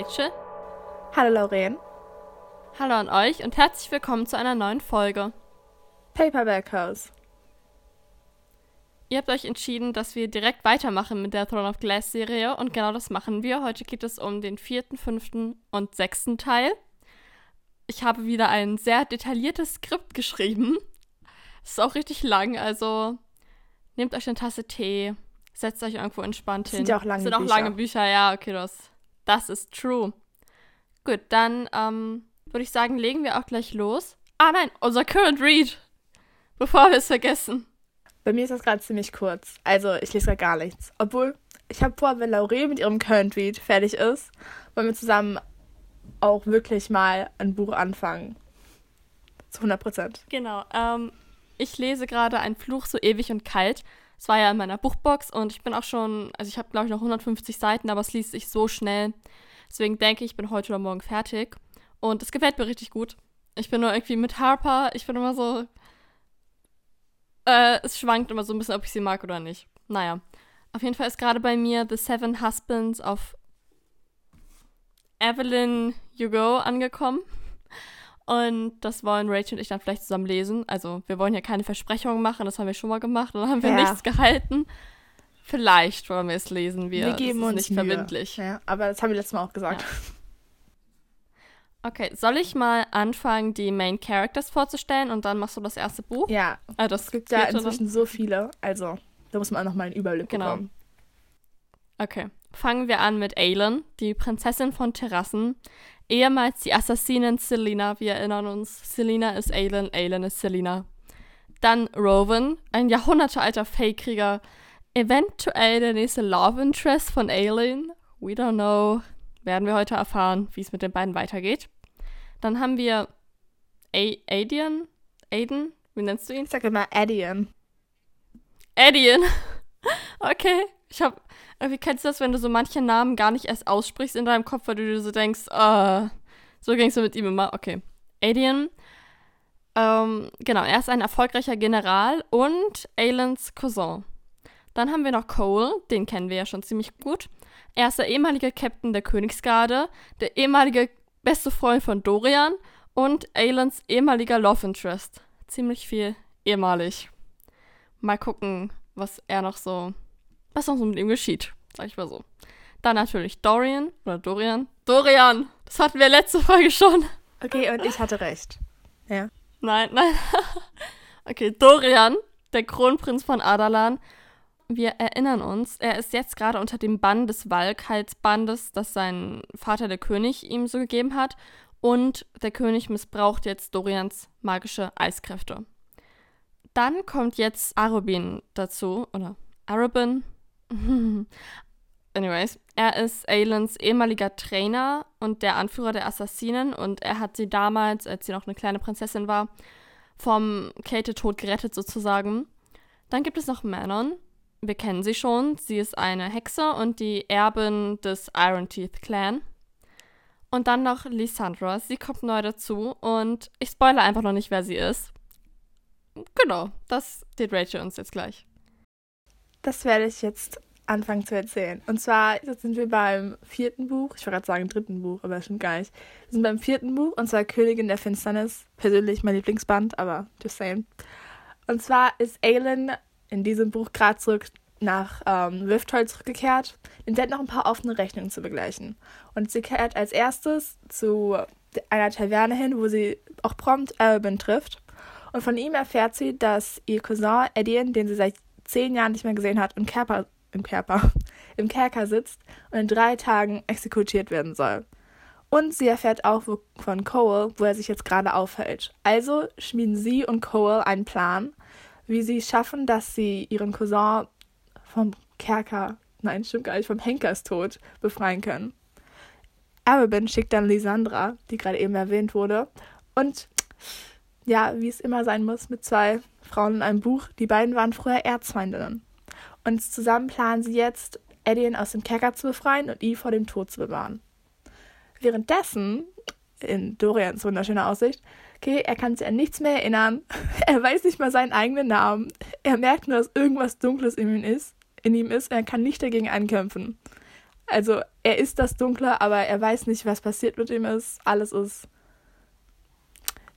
Rachel. Hallo Lauren. Hallo an euch und herzlich willkommen zu einer neuen Folge. Paperback House. Ihr habt euch entschieden, dass wir direkt weitermachen mit der Throne of Glass Serie und genau das machen wir. Heute geht es um den vierten, fünften und sechsten Teil. Ich habe wieder ein sehr detailliertes Skript geschrieben. Es ist auch richtig lang, also nehmt euch eine Tasse Tee, setzt euch irgendwo entspannt hin. Sind ja auch lange Sind auch Bücher. lange Bücher, ja, okay, das, das ist true. Gut, dann ähm, würde ich sagen, legen wir auch gleich los. Ah nein, unser Current Read. Bevor wir es vergessen. Bei mir ist das gerade ziemlich kurz. Also ich lese gerade gar nichts. Obwohl, ich habe vor, wenn Lauren mit ihrem Current Read fertig ist, wollen wir zusammen auch wirklich mal ein Buch anfangen. Zu 100 Prozent. Genau. Ähm, ich lese gerade Ein Fluch so ewig und kalt. Es war ja in meiner Buchbox und ich bin auch schon, also ich habe glaube ich noch 150 Seiten, aber es liest sich so schnell. Deswegen denke ich, ich bin heute oder morgen fertig. Und es gefällt mir richtig gut. Ich bin nur irgendwie mit Harper, ich bin immer so. Äh, es schwankt immer so ein bisschen, ob ich sie mag oder nicht. Naja. Auf jeden Fall ist gerade bei mir The Seven Husbands of Evelyn Hugo angekommen. Und das wollen Rachel und ich dann vielleicht zusammen lesen. Also, wir wollen ja keine Versprechungen machen, das haben wir schon mal gemacht und dann haben wir Ja. nichts gehalten. Vielleicht wollen wir es lesen. Wir, Wir geben das ist uns nicht Mühe. verbindlich. Ja, aber das haben wir letztes Mal auch gesagt. Okay, soll ich mal anfangen, die Main Characters vorzustellen und dann machst du das erste Buch? Ja, Ah, das es gibt ja vierte dann? inzwischen so viele. Also, da muss man auch noch mal einen Überblick Genau. bekommen. Okay. Fangen wir an mit Aelin, die Prinzessin von Terrassen. Ehemals die Assassinin Selina. Wir erinnern uns, Selina ist Aelin, Aelin ist Selina. Dann Rowan, ein jahrhundertealter Fake-Krieger. Eventuell der nächste Love Interest von Aelin. We don't know. Werden wir heute erfahren, wie es mit den beiden weitergeht. Dann haben wir A Adian? Aiden? Wie nennst du ihn? Ich sage immer Addian. Addian. Okay. Ich hab. Wie kennst du das, wenn du so manche Namen gar nicht erst aussprichst in deinem Kopf, weil du dir so denkst, äh, so ging's mir mit ihm immer. Okay. Adrian. Ähm, genau, er ist ein erfolgreicher General und Aelins Cousin. Dann haben wir noch Cole, den kennen wir ja schon ziemlich gut. Er ist der ehemalige Captain der Königsgarde, der ehemalige beste Freund von Dorian und Aelins ehemaliger Love Interest. Ziemlich viel ehemalig. Mal gucken, was er noch so, was noch so mit ihm geschieht, sag ich mal so. Dann natürlich Dorian oder Dorian. Dorian! Das hatten wir letzte Folge schon. Okay, und ich hatte recht. Ja. Nein, nein. okay, Dorian, der Kronprinz von Adalan. Wir erinnern uns, er ist jetzt gerade unter dem Bann des Walkhalsbandes, das sein Vater, der König, ihm so gegeben hat. Und der König missbraucht jetzt Dorians magische Eiskräfte. Dann kommt jetzt Arubin dazu, oder Arubin. Anyways, er ist Aelins ehemaliger Trainer und der Anführer der Assassinen und er hat sie damals, als sie noch eine kleine Prinzessin war, vom Kältetod gerettet sozusagen. Dann gibt es noch Manon. Wir kennen sie schon. Sie ist eine Hexe und die Erbin des Iron Teeth Clan. Und dann noch Lysandra. Sie kommt neu dazu und ich spoilere einfach noch nicht, wer sie ist. Genau, das steht Rachel uns jetzt gleich. Das werde ich jetzt anfangen zu erzählen. Und zwar jetzt sind wir beim vierten Buch. Ich wollte gerade sagen dritten Buch, aber stimmt gar nicht. Wir sind beim vierten Buch und zwar Königin der Finsternis. Persönlich mein Lieblingsband, aber just saying. Und zwar ist Aelin in diesem Buch gerade zurück nach ähm, Rifthold zurückgekehrt. Und sie hat noch ein paar offene Rechnungen zu begleichen. Und sie kehrt als erstes zu einer Taverne hin, wo sie auch prompt Albin trifft. Und von ihm erfährt sie, dass ihr Cousin Edian, den sie seit zehn Jahren nicht mehr gesehen hat, im Kerker, im Kerker, im Kerker sitzt und in drei Tagen exekutiert werden soll. Und sie erfährt auch von Cole, wo er sich jetzt gerade aufhält. Also schmieden sie und Cole einen Plan, wie sie schaffen, dass sie ihren Cousin vom Kerker, nein, stimmt gar nicht, vom Henkerstod befreien können. Arabin schickt dann Lysandra, die gerade eben erwähnt wurde, und ja, wie es immer sein muss, mit zwei Frauen in einem Buch. Die beiden waren früher Erzfeindinnen. Und zusammen planen sie jetzt, Edian aus dem Kerker zu befreien und ihn vor dem Tod zu bewahren. Währenddessen, in Dorians wunderschöner Aussicht, okay, er kann sich an nichts mehr erinnern. Er weiß nicht mal seinen eigenen Namen. Er merkt nur, dass irgendwas Dunkles in ihm ist. In ihm ist. Er kann nicht dagegen ankämpfen. Also er ist das Dunkle, aber er weiß nicht, was passiert mit ihm ist. Alles ist.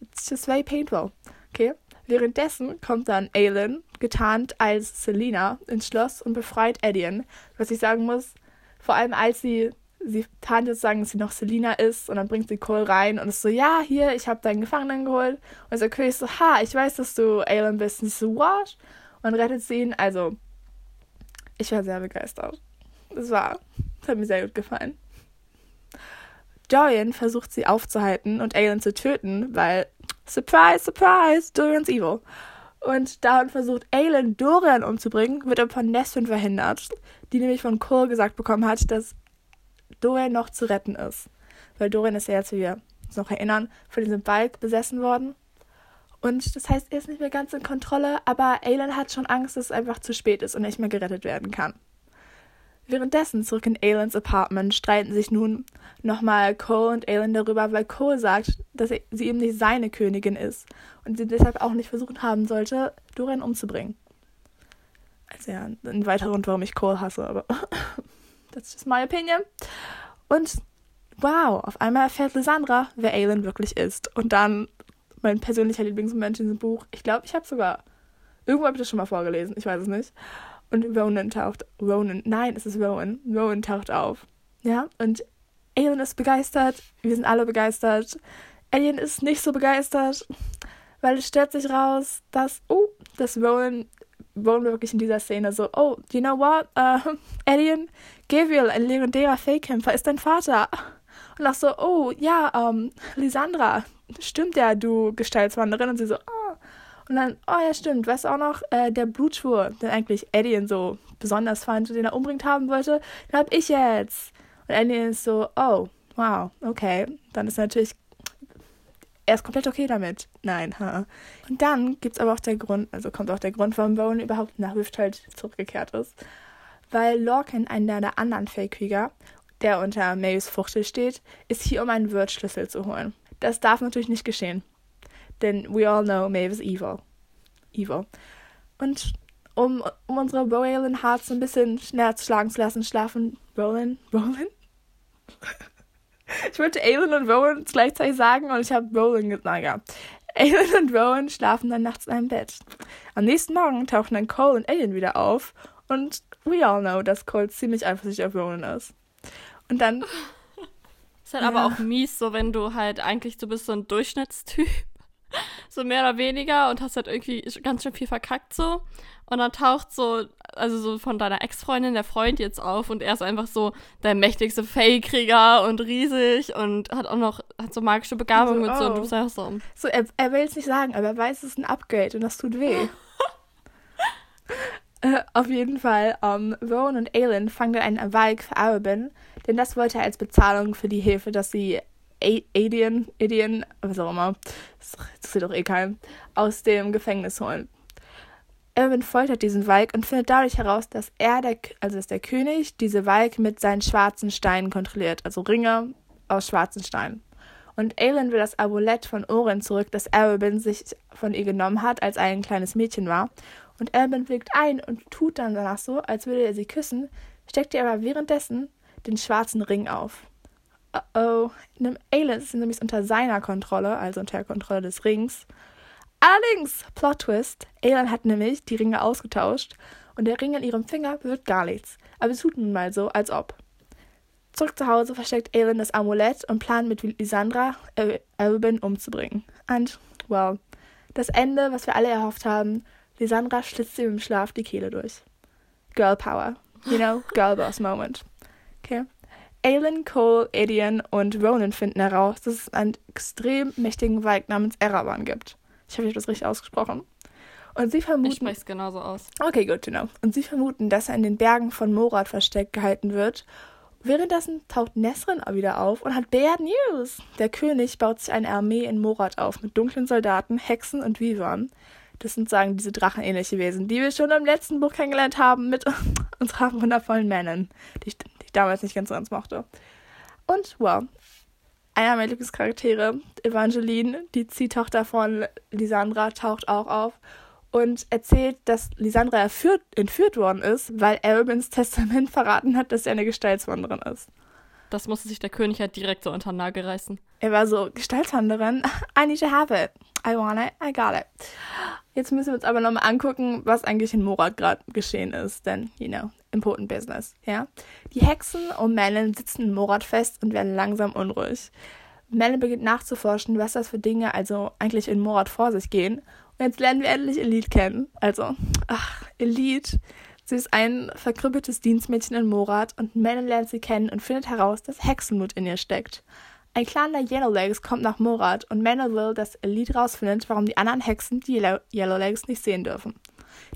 It's just very painful. Okay. Währenddessen kommt dann Aelin, getarnt als Selina, ins Schloss und befreit Edion. Was ich sagen muss, vor allem als sie, sie tarnt jetzt sagen, dass sie noch Selina ist und dann bringt sie Cole rein und ist so, ja, hier, ich habe deinen Gefangenen geholt. Und der König so, ha, ich weiß, dass du Aelin bist. Und so, what? Und rettet sie ihn. Also, ich war sehr begeistert. Das war, das hat mir sehr gut gefallen. Dorian versucht sie aufzuhalten und Aelin zu töten, weil Surprise, surprise, Dorian's evil. Und daran versucht Aelin Dorian umzubringen, wird aber von Nesrin verhindert, die nämlich von Cole gesagt bekommen hat, dass Dorian noch zu retten ist. Weil Dorian ist ja jetzt, wie wir uns noch erinnern, von diesem Balk besessen worden. Und das heißt, er ist nicht mehr ganz in Kontrolle, aber Aelin hat schon Angst, dass es einfach zu spät ist und nicht mehr gerettet werden kann. Währenddessen zurück in Aelins Apartment streiten sich nun nochmal Cole und Aelin darüber, weil Cole sagt, dass sie eben nicht seine Königin ist und sie deshalb auch nicht versucht haben sollte, Dorian umzubringen. Also ja, ein weiterer Grund, warum ich Cole hasse, aber that's just my opinion. Und wow, auf einmal erfährt Lysandra, wer Aelin wirklich ist. Und dann mein persönlicher Lieblingsmoment in diesem Buch. Ich glaube, ich habe sogar irgendwo habe ich das schon mal vorgelesen, ich weiß es nicht. Und Ronan taucht, Ronan, nein, es ist Rowan. Rowan taucht auf. Ja, und Aelin ist begeistert, wir sind alle begeistert. Alien ist nicht so begeistert, weil es stellt sich raus, dass, oh, dass Rowan, Rowan wirklich in dieser Szene so, oh, you know what, uh, Alien, Gabriel, ein legendärer Fake-Kämpfer, ist dein Vater. Und auch so, oh, ja, ähm, Lisandra, stimmt ja, du Gestaltswanderin. Und sie so, oh, und dann, oh ja, stimmt, weißt du auch noch, äh, der Blutschwur, den eigentlich Eddie so besonders fand und den er umbringt haben wollte, den hab ich jetzt. Und Eddie ist so, oh, wow, okay. Dann ist natürlich, er ist komplett okay damit. Nein, ha. Und dann gibt's aber auch der Grund, also kommt auch der Grund, warum Bowen überhaupt nach Rifthold zurückgekehrt ist. Weil Lorcan, einer der anderen Fake-Krieger, der unter Mays Fuchtel steht, ist hier, um einen Wirtschlüssel zu holen. Das darf natürlich nicht geschehen denn we all know Maeve is evil. Evil. Und um, um unsere Rowan Hearts ein bisschen schneller schlagen zu lassen, schlafen Rowan, Rowan? ich wollte Aelin und Rowan gleichzeitig sagen und ich habe Rowan gesagt. Naja. Aelin und Rowan schlafen dann nachts in einem Bett. Am nächsten Morgen tauchen dann Cole und Aelin wieder auf und we all know, dass Cole ziemlich eifersüchtig auf Rowan ist. Und dann. Ist halt ja. aber auch mies, so wenn du halt eigentlich, du bist so ein Durchschnittstyp so mehr oder weniger und hast halt irgendwie ganz schön viel verkackt so. Und dann taucht so, also so von deiner Ex-Freundin der Freund jetzt auf und er ist einfach so der mächtigste Fake-Krieger und riesig und hat auch noch, hat so magische Begabung so, mit so und du bist einfach so. So, er, er will es nicht sagen, aber er weiß, es ist ein Upgrade und das tut weh. äh, auf jeden Fall, um, ähm, Rowan und Aelin fangen dann einen Wald für Arabin, denn das wollte er als Bezahlung für die Hilfe, dass sie Adrian, Adrian, was auch immer, das interessiert doch eh keinen, aus dem Gefängnis holen. Erwin foltert diesen Walk und findet dadurch heraus, dass er, der, also dass der König, diese Walk mit seinen schwarzen Steinen kontrolliert, also Ringe aus schwarzen Steinen. Und Aelin will das Amulett von Oren zurück, das Erwin sich von ihr genommen hat, als er ein kleines Mädchen war. Und Erwin willigt ein und tut dann danach so, als würde er sie küssen, steckt ihr aber währenddessen den schwarzen Ring auf oh, Aliens sind nämlich unter seiner Kontrolle, also unter der Kontrolle des Rings. Allerdings, Plot Twist, Aelin hat nämlich die Ringe ausgetauscht und der Ring an ihrem Finger wird gar nichts. Aber es tut nun mal so, als ob. Zurück zu Hause versteckt Aelin das Amulett und plant mit Lysandra Albin umzubringen. Und, well, das Ende, was wir alle erhofft haben, Lysandra schlitzt ihm im Schlaf die Kehle durch. Girl Power. You know, Girl Boss Moment. Okay. Aelin, Cole, Edian und Ronan finden heraus, dass es einen extrem mächtigen Wald namens Erawan gibt. Ich hoffe, ich habe das richtig ausgesprochen. Und sie vermuten. Ich spreche es genauso aus. Okay, to know. Und sie vermuten, dass er in den Bergen von Morat versteckt gehalten wird. Währenddessen taucht Nesrin wieder auf und hat Bad News. Der König baut sich eine Armee in Morat auf mit dunklen Soldaten, Hexen und Vivern. Das sind sagen diese drachenähnliche Wesen, die wir schon im letzten Buch kennengelernt haben mit unseren wundervollen Männern, die damals nicht ganz so ganz mochte. Und, wow, einer meiner Lieblingscharaktere, Evangeline, die Ziehtochter von Lisandra, taucht auch auf. und erzählt, dass Lysandra erführt, entführt worden ist, weil Arabins Testament verraten hat, dass er eine Gestaltswanderin ist. Das musste sich der König halt direkt so unter den Nagel reißen. Er war so, Gestaltswanderin, I need to have it. I want it, I got it. Jetzt müssen wir uns aber nochmal angucken, was eigentlich in Morat gerade geschehen ist, denn, you know, important business, ja. Die Hexen um Melon sitzen in Morat fest und werden langsam unruhig. Melon beginnt nachzuforschen, was das für Dinge also eigentlich in Morat vor sich gehen. Und jetzt lernen wir endlich Elite kennen. Also, ach, Elite. Sie ist ein verkrüppeltes Dienstmädchen in Morat und Melon lernt sie kennen und findet heraus, dass Hexenmut in ihr steckt. Ein Clan der Yellowlegs kommt nach Morat und Melon will, dass Elite rausfindet, warum die anderen Hexen die Yellowlegs nicht sehen dürfen.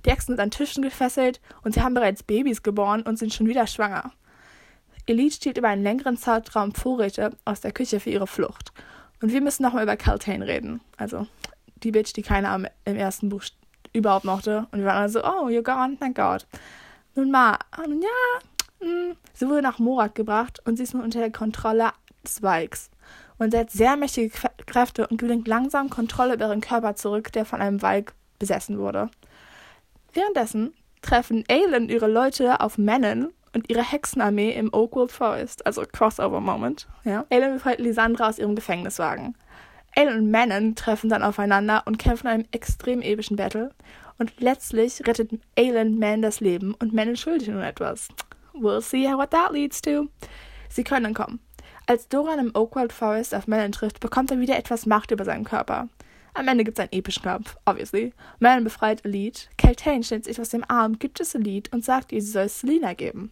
Die Hexen sind an Tischen gefesselt und sie haben bereits Babys geboren und sind schon wieder schwanger. Elite stiehlt über einen längeren Zeitraum Vorräte aus der Küche für ihre Flucht. Und wir müssen nochmal über Caltane reden. Also die Bitch, die keiner im ersten Buch überhaupt mochte. Und wir waren alle so, oh, you're gone, thank God. Nun mal, nun ja, mh. Hm. sie wurde nach Morat gebracht und sie ist nun unter der Kontrolle des Vikes. Und sie hat sehr mächtige Kräfte und gewinnt langsam Kontrolle über ihren Körper zurück, der von einem Vike besessen wurde. Währenddessen treffen Aelin ihre Leute auf Menon und ihre Hexenarmee im Oakwood Forest, also Crossover-Moment. Ja. Aelin befreit Lysandra aus ihrem Gefängniswagen. Aelin und Manon treffen dann aufeinander und kämpfen in einem extrem epischen Battle. Und letztlich rettet Aelin Man das Leben und Manon schuldet nun etwas. We'll see what that leads to. Sie können kommen. Als Doran im Oakwood Forest auf Manon trifft, bekommt er wieder etwas Macht über seinen Körper. Am Ende gibt es einen epischen Kampf, obviously. Manon befreit Elite. Keltane stellt sich aus dem Arm, gibt es Elite und sagt ihr, sie soll es Selina geben.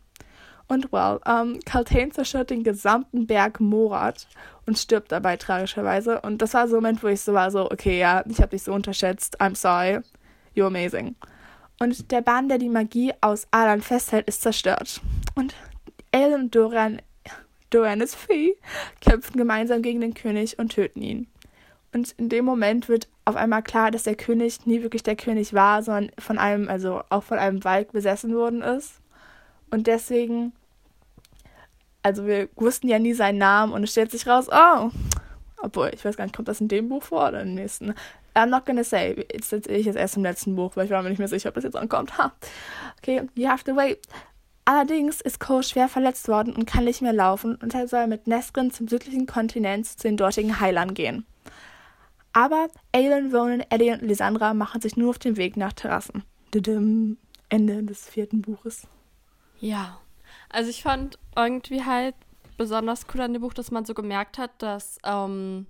Und well, um, Kaltain zerstört den gesamten Berg Morat und stirbt dabei tragischerweise. Und das war so ein Moment, wo ich so war, so, okay, ja, ich habe dich so unterschätzt, I'm sorry, you're amazing. Und der Bahn, der die Magie aus Alan festhält, ist zerstört. Und El und Dorian, Dorian ist free, kämpfen gemeinsam gegen den König und töten ihn. Und in dem Moment wird auf einmal klar, dass der König nie wirklich der König war, sondern von einem, also auch von einem Wald besessen worden ist. Und deswegen, also wir wussten ja nie seinen Namen und es stellt sich raus, oh, obwohl, ich weiß gar nicht, kommt das in dem Buch vor oder im nächsten? I'm not gonna say. Jetzt erzähle ich jetzt erst im letzten Buch, weil ich war mir nicht mehr sicher, ob das jetzt ankommt. Ha. Okay, you have to wait. Allerdings ist Cole schwer verletzt worden und kann nicht mehr laufen und er soll mit Neskrin zum südlichen Kontinent zu den dortigen Heilern gehen. Aber Aelin, Ronan, Eddie und Lysandra machen sich nur auf den Weg nach Terrassen. Ende des vierten Buches. Ja. Also ich fand irgendwie halt besonders cool an dem Buch, dass man so gemerkt hat, dass ähm,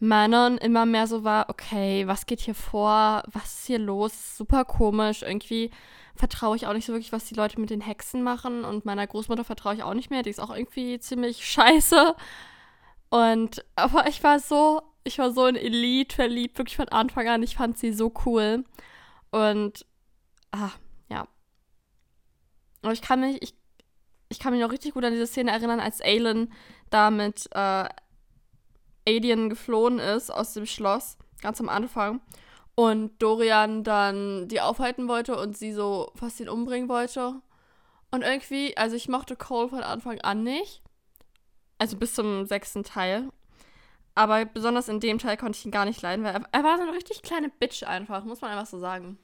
Manon immer mehr so war, okay, was geht hier vor? Was ist hier los? Super komisch. Irgendwie vertraue ich auch nicht so wirklich, was die Leute mit den Hexen machen. Und meiner Großmutter vertraue ich auch nicht mehr. Die ist auch irgendwie ziemlich scheiße. Und, aber ich war so, ich war so in Elite verliebt, wirklich von Anfang an. Ich fand sie so cool. Und, ah, aber ich kann mich, ich, ich kann mich noch richtig gut an diese Szene erinnern, als Aelin da mit äh, Alien geflohen ist aus dem Schloss, ganz am Anfang. Und Dorian dann die aufhalten wollte und sie so fast ihn umbringen wollte. Und irgendwie, also ich mochte Cole von Anfang an nicht. Also bis zum sechsten Teil. Aber besonders in dem Teil konnte ich ihn gar nicht leiden, weil er, er war so eine richtig kleine Bitch einfach, muss man einfach so sagen.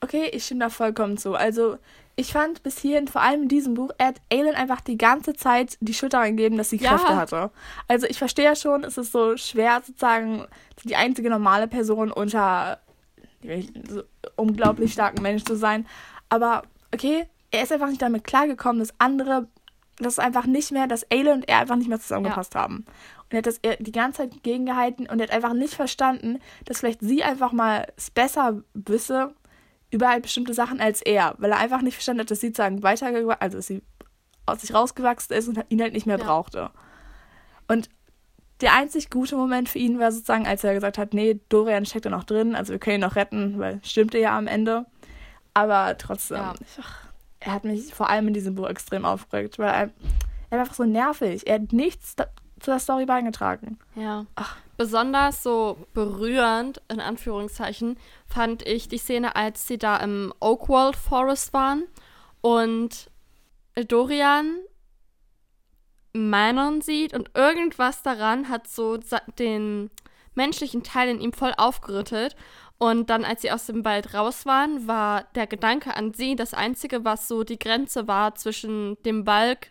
Okay, ich stimme da vollkommen zu. Also, ich fand bis hierhin, vor allem in diesem Buch, er hat Aelin einfach die ganze Zeit die Schuld daran gegeben, dass sie Kräfte ja. hatte. Also, ich verstehe ja schon, es ist so schwer, sozusagen, die einzige normale Person unter so unglaublich starken Menschen zu sein. Aber, okay, er ist einfach nicht damit klargekommen, dass andere, dass einfach nicht mehr, dass Aelin und er einfach nicht mehr zusammengepasst ja. haben. Und er hat das die ganze Zeit gegengehalten und er hat einfach nicht verstanden, dass vielleicht sie einfach mal es besser wisse überall bestimmte Sachen als er, weil er einfach nicht verstanden hat, dass sie sozusagen weitergewachsen, also dass sie aus sich rausgewachsen ist und ihn halt nicht mehr ja. brauchte. Und der einzig gute Moment für ihn war sozusagen, als er gesagt hat, nee, Dorian steckt da noch drin, also wir können ihn noch retten, weil stimmte ja am Ende. Aber trotzdem, ja. ich, ach, er hat mich vor allem in diesem Buch extrem aufgeregt, weil er, er war einfach so nervig. Er hat nichts zu der Story beigetragen. Ja. Ach. Besonders so berührend, in Anführungszeichen, fand ich die Szene, als sie da im Oakwold Forest waren und Dorian Manon sieht und irgendwas daran hat so den menschlichen Teil in ihm voll aufgerüttelt. Und dann, als sie aus dem Wald raus waren, war der Gedanke an sie das Einzige, was so die Grenze war zwischen dem Balk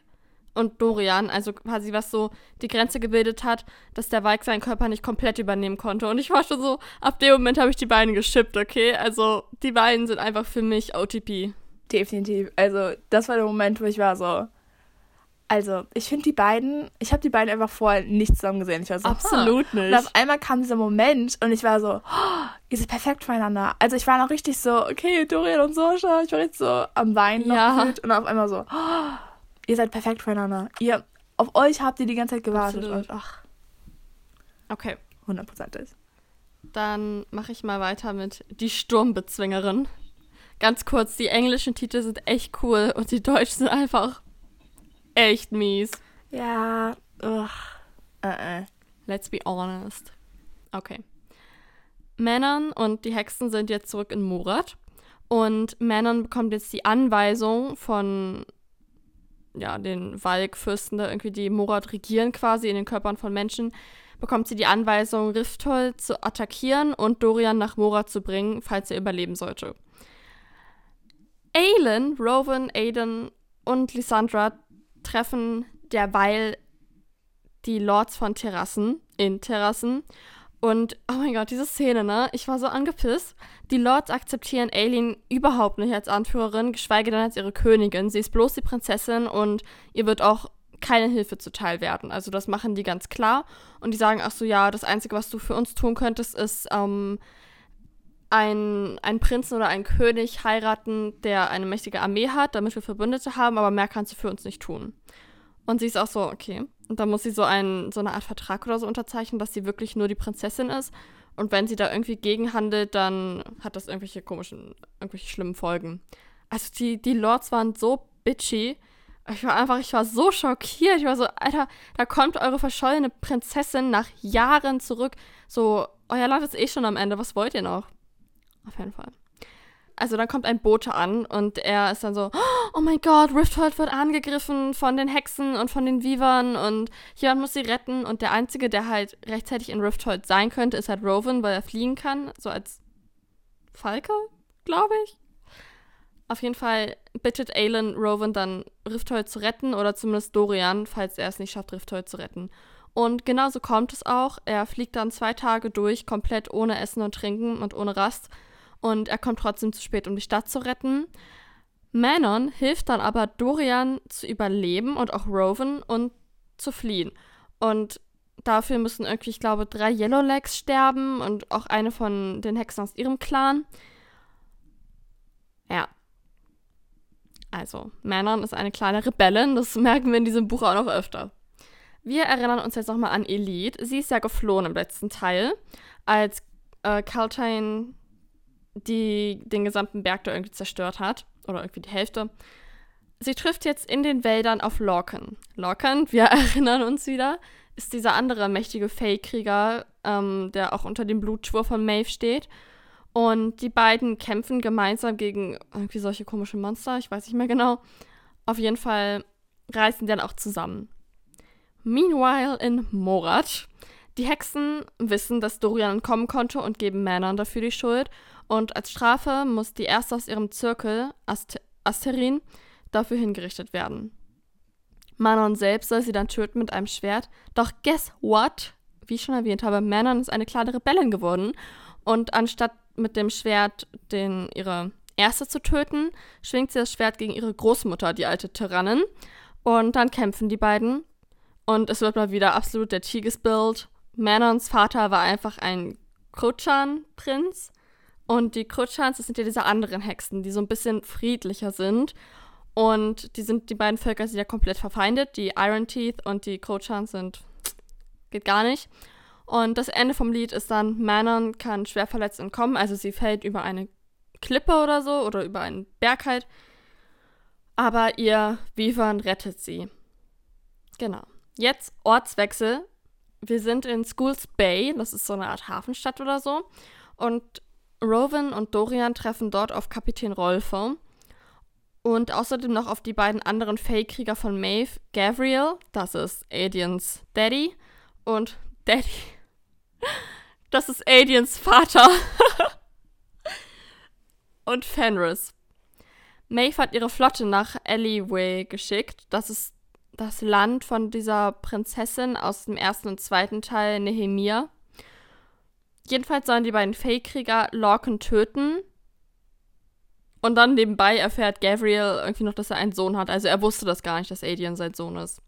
und Dorian, also quasi was so die Grenze gebildet hat, dass der Walk seinen Körper nicht komplett übernehmen konnte. Und ich war schon so, ab dem Moment habe ich die beiden geschippt, okay? Also die beiden sind einfach für mich OTP. Definitiv. Also das war der Moment, wo ich war so, also ich finde die beiden, ich habe die beiden einfach vorher nicht zusammen gesehen. Ich war so, absolut nicht. Und auf einmal kam dieser Moment und ich war so, oh, ihr seid perfekt füreinander. Also ich war noch richtig so, okay, Dorian und Sosha, ich war richtig so am Weinen noch gefühlt und auf einmal so, oh, ihr seid perfekt füreinander. Ihr, auf euch habt ihr die ganze Zeit gewartet. Und, ach. Okay. Hundertprozentig. Dann mache ich mal weiter mit Die Sturmbezwingerin. Ganz kurz, die englischen Titel sind echt cool und die deutschen sind einfach echt mies. Ja, ugh. Uh -uh. Let's be honest. Okay. Männern und die Hexen sind jetzt zurück in Murat. Und Männern bekommt jetzt die Anweisung von ja, den Walk-Fürsten, da irgendwie die Morat regieren quasi in den Körpern von Menschen, bekommt sie die Anweisung, Riftol zu attackieren und Dorian nach Morat zu bringen, falls er überleben sollte. Aelin, Rowan, Aiden und Lysandra treffen derweil die Lords von Terrassen in Terrassen und oh mein Gott, diese Szene, ne? Ich war so angepisst. Die Lords akzeptieren Aileen überhaupt nicht als Anführerin, geschweige denn als ihre Königin. Sie ist bloß die Prinzessin und ihr wird auch keine Hilfe zuteil werden. Also das machen die ganz klar. Und die sagen, ach so, ja, das Einzige, was du für uns tun könntest, ist ähm, ein, einen Prinzen oder einen König heiraten, der eine mächtige Armee hat, damit wir Verbündete haben, aber mehr kannst du für uns nicht tun. Und sie ist auch so, okay. Und dann muss sie so, ein, so eine Art Vertrag oder so unterzeichnen, dass sie wirklich nur die Prinzessin ist. Und wenn sie da irgendwie gegenhandelt, dann hat das irgendwelche komischen, irgendwelche schlimmen Folgen. Also die, die Lords waren so bitchy. Ich war einfach, ich war so schockiert. Ich war so, Alter, da kommt eure verschollene Prinzessin nach Jahren zurück. So, euer Land ist eh schon am Ende. Was wollt ihr noch? Auf jeden Fall also dann kommt ein Bote an und er ist dann so, oh mein Gott, Rifthold wird angegriffen von den Hexen und von den Weavern und jemand muss sie retten und der Einzige, der halt rechtzeitig in Rifthold sein könnte, ist halt Rowan, weil er fliegen kann, so als Falke, glaube ich. Auf jeden Fall bittet Aelin Rowan dann, Rifthold zu retten oder zumindest Dorian, falls er es nicht schafft, Rifthold zu retten. Und genauso kommt es auch. Er fliegt dann zwei Tage durch, komplett ohne Essen und Trinken und ohne Rast und er kommt trotzdem zu spät, um die Stadt zu retten. Manon hilft dann aber Dorian zu überleben und auch Rowan und zu fliehen. Und dafür müssen irgendwie, ich glaube, drei Yellowlegs sterben und auch eine von den Hexen aus ihrem Clan. Ja. Also, Manon ist eine kleine Rebellin, das merken wir in diesem Buch auch noch öfter. Wir erinnern uns jetzt nochmal an Elite. Sie ist ja geflohen im letzten Teil, als äh, Caltaine die den gesamten Berg da irgendwie zerstört hat. Oder irgendwie die Hälfte. Sie trifft jetzt in den Wäldern auf Lorcan. Lorcan, wir erinnern uns wieder, ist dieser andere mächtige Fey-Krieger, ähm, der auch unter dem Blutschwur von Maeve steht. Und die beiden kämpfen gemeinsam gegen irgendwie solche komischen Monster, ich weiß nicht mehr genau. Auf jeden Fall reisen die dann auch zusammen. Meanwhile in Morat. Die Hexen wissen, dass Dorian entkommen konnte und geben Männern dafür die Schuld und als Strafe muss die erste aus ihrem Zirkel, Ast Asterin, dafür hingerichtet werden. Manon selbst soll sie dann töten mit einem Schwert. Doch guess what? Wie ich schon erwähnt habe, Manon ist eine kleine Rebellin geworden. Und anstatt mit dem Schwert den, ihre Erste zu töten, schwingt sie das Schwert gegen ihre Großmutter, die alte Tyrannin. Und dann kämpfen die beiden. Und es wird mal wieder absolut der Tigesbild. Manons Vater war einfach ein Krutschan-Prinz. Und die Krutschans, das sind ja diese anderen Hexen, die so ein bisschen friedlicher sind. Und die sind, die beiden Völker sind ja komplett verfeindet. Die Iron Teeth und die Krutschans sind, geht gar nicht. Und das Ende vom Lied ist dann, Manon kann schwer verletzt entkommen. Also sie fällt über eine Klippe oder so oder über einen Berg halt. Aber ihr Vivern rettet sie. Genau. Jetzt Ortswechsel. Wir sind in Schools Bay, das ist so eine Art Hafenstadt oder so. Und Rowan und Dorian treffen dort auf Kapitän Rolfe. Und außerdem noch auf die beiden anderen Fake-Krieger von Maeve, Gavriel, das ist Adians Daddy, und Daddy, das ist Adians Vater. und Fenris. Maeve hat ihre Flotte nach Alleyway geschickt. Das ist das Land von dieser Prinzessin aus dem ersten und zweiten Teil, Nehemia. Jedenfalls sollen die beiden Fake-Krieger Lorcan töten. Und dann nebenbei erfährt Gabriel irgendwie noch, dass er einen Sohn hat. Also er wusste das gar nicht, dass Adrian sein Sohn ist.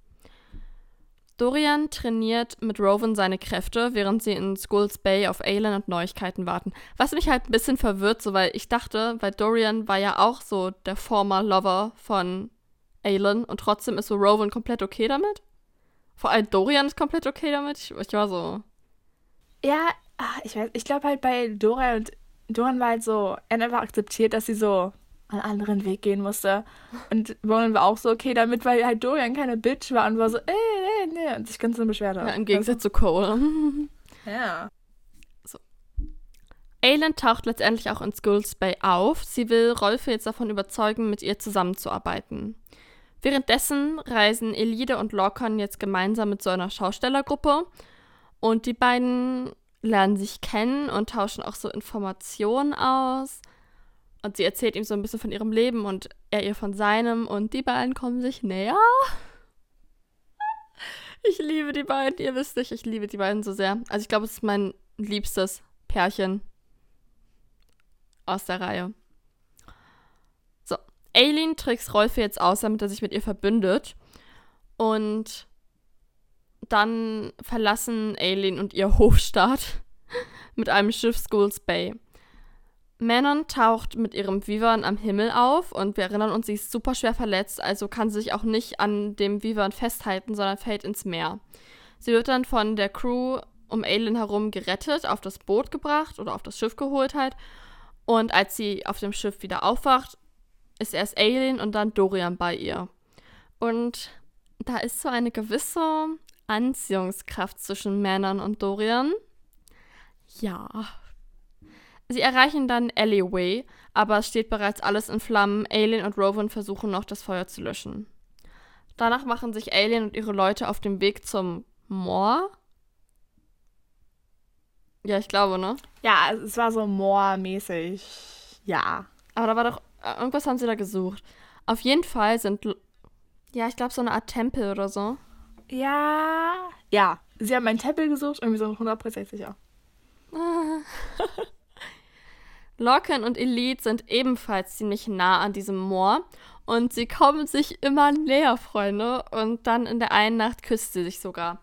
Dorian trainiert mit Rowan seine Kräfte, während sie in Skulls Bay auf Aelin und Neuigkeiten warten. Was mich halt ein bisschen verwirrt, so weil ich dachte, weil Dorian war ja auch so der former Lover von Aelin und trotzdem ist so Rowan komplett okay damit. Vor allem Dorian ist komplett okay damit. Ich, ich war so. Ja, ach, ich weiß, ich glaube halt bei Dora und Dorian war halt so, er hat einfach akzeptiert, dass sie so einen anderen Weg gehen musste. Und Ronan war auch so okay damit, weil halt Dorian keine Bitch war und war so, äh, äh, nee, und sich ganz so beschwert hat. Ja, im Gegensatz zu Cole. ja. So. Aelin taucht letztendlich auch in Skulls Bay auf. Sie will Rolfe jetzt davon überzeugen, mit ihr zusammenzuarbeiten. Währenddessen reisen Elide und Lorcan jetzt gemeinsam mit so einer Schaustellergruppe und die beiden lernen sich kennen und tauschen auch so Informationen aus. Und sie erzählt ihm so ein bisschen von ihrem Leben und er ihr von seinem und die beiden kommen sich näher. Ich liebe die beiden, ihr wisst nicht, ich liebe die beiden so sehr. Also ich glaube, es ist mein liebstes Pärchen aus der Reihe. Aileen trickst Rolfe jetzt aus, damit er sich mit ihr verbündet. Und dann verlassen Aileen und ihr Hofstaat mit einem Schiff Schools Bay. Manon taucht mit ihrem Vivan am Himmel auf und wir erinnern uns, sie ist super schwer verletzt, also kann sie sich auch nicht an dem Vivan festhalten, sondern fällt ins Meer. Sie wird dann von der Crew um Aelin herum gerettet, auf das Boot gebracht oder auf das Schiff geholt halt. Und als sie auf dem Schiff wieder aufwacht, ist erst Aelin und dann Dorian bei ihr. Und da ist so eine gewisse Anziehungskraft zwischen Männern und Dorian. Ja, Sie erreichen dann Alleyway, aber es steht bereits alles in Flammen. Alien und Rowan versuchen noch, das Feuer zu löschen. Danach machen sich Alien und ihre Leute auf den Weg zum Moor. Ja, ich glaube, ne? Ja, es war so Moor-mäßig. Ja. Aber da war doch. Äh, irgendwas haben sie da gesucht. Auf jeden Fall sind. Ja, ich glaube, so eine Art Tempel oder so. Ja. Ja. Sie haben einen Tempel gesucht, irgendwie so 100% sicher. Lorcan und Elite sind ebenfalls ziemlich nah an diesem Moor und sie kommen sich immer näher, Freunde. Und dann in der einen Nacht küsst sie sich sogar.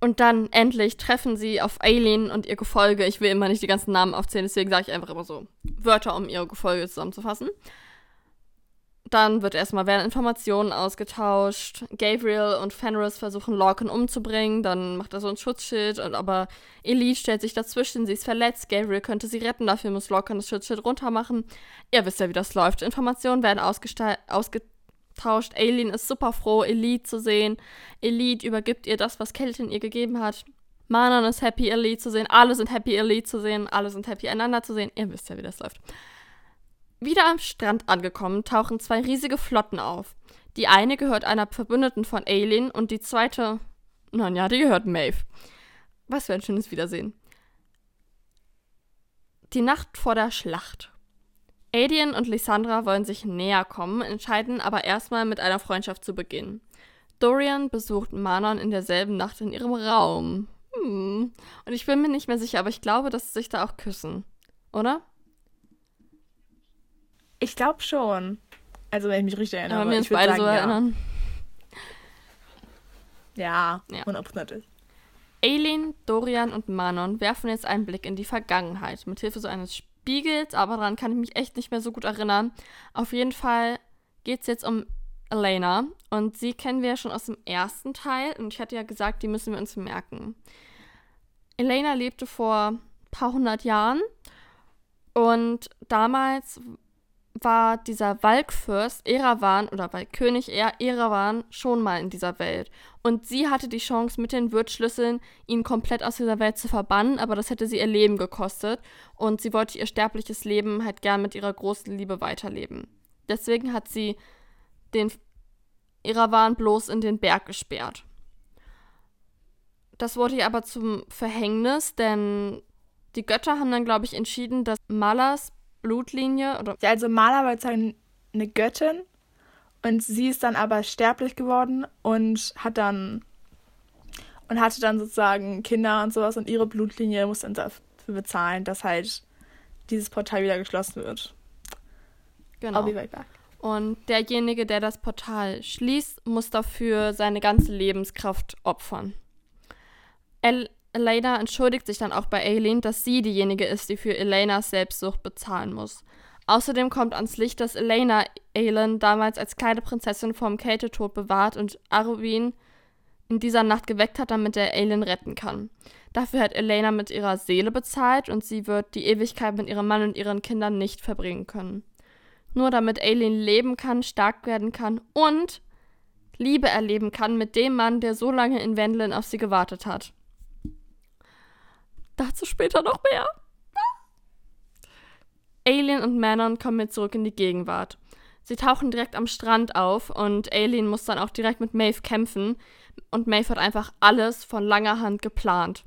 Und dann endlich treffen sie auf Aileen und ihr Gefolge. Ich will immer nicht die ganzen Namen aufzählen, deswegen sage ich einfach immer so Wörter, um ihre Gefolge zusammenzufassen. Dann wird erstmal werden Informationen ausgetauscht. Gabriel und Fenris versuchen Lorcan umzubringen. Dann macht er so ein Schutzschild. Und aber Elite stellt sich dazwischen. Sie ist verletzt. Gabriel könnte sie retten. Dafür muss Lorcan das Schutzschild runtermachen. Ihr wisst ja, wie das läuft. Informationen werden ausgetauscht. Aileen ist super froh, Elite zu sehen. Elite übergibt ihr das, was Kelton ihr gegeben hat. Manon ist happy, Elite zu sehen. Alle sind happy, Elite zu sehen. Alle sind happy, einander zu sehen. Ihr wisst ja, wie das läuft. Wieder am Strand angekommen, tauchen zwei riesige Flotten auf. Die eine gehört einer Verbündeten von Aileen und die zweite, nun ja, die gehört Maeve. Was für ein schönes Wiedersehen. Die Nacht vor der Schlacht. Adrian und Lysandra wollen sich näher kommen, entscheiden aber erstmal mit einer Freundschaft zu beginnen. Dorian besucht Manon in derselben Nacht in ihrem Raum. Hm. Und ich bin mir nicht mehr sicher, aber ich glaube, dass sie sich da auch küssen. Oder? Ich glaube schon. Also, wenn ich mich richtig erinnere. Aber wir uns beide sagen, so erinnern. Ja, ja. hundertprozentig. Aileen, Dorian und Manon werfen jetzt einen Blick in die Vergangenheit. Mithilfe so eines Spiegels, aber daran kann ich mich echt nicht mehr so gut erinnern. Auf jeden Fall geht es jetzt um Elena. Und sie kennen wir ja schon aus dem ersten Teil. Und ich hatte ja gesagt, die müssen wir uns merken. Elena lebte vor ein paar hundert Jahren. Und damals war dieser Walkfürst Erawan oder Waldkönig Erawan schon mal in dieser Welt. Und sie hatte die Chance, mit den Wirtsschlüsseln ihn komplett aus dieser Welt zu verbannen, aber das hätte sie ihr Leben gekostet. Und sie wollte ihr sterbliches Leben halt gern mit ihrer großen Liebe weiterleben. Deswegen hat sie den Irawan bloß in den Berg gesperrt. Das wurde ihr aber zum Verhängnis, denn die Götter haben dann, glaube ich, entschieden, dass Malas Blutlinie oder. Ja, also Mala war sozusagen eine Göttin und sie ist dann aber sterblich geworden und hat dann und hatte dann sozusagen Kinder und sowas und ihre Blutlinie muss dann dafür bezahlen, dass halt dieses Portal wieder geschlossen wird. Genau. I'll be right back. Und derjenige, der das Portal schließt, muss dafür seine ganze Lebenskraft opfern. El Elena entschuldigt sich dann auch bei Aileen, dass sie diejenige ist, die für Elenas Selbstsucht bezahlen muss. Außerdem kommt ans Licht, dass Elena Aelin damals als kleine Prinzessin vom Kältetod bewahrt und Arwen in dieser Nacht geweckt hat, damit er Aelin retten kann. Dafür hat Elena mit ihrer Seele bezahlt und sie wird die Ewigkeit mit ihrem Mann und ihren Kindern nicht verbringen können. Nur damit Aelin leben kann, stark werden kann und Liebe erleben kann mit dem Mann, der so lange in Wendlin auf sie gewartet hat. Dazu später noch mehr. Alien und Manon kommen jetzt zurück in die Gegenwart. Sie tauchen direkt am Strand auf und Alien muss dann auch direkt mit Maeve kämpfen. Und Maeve hat einfach alles von langer Hand geplant.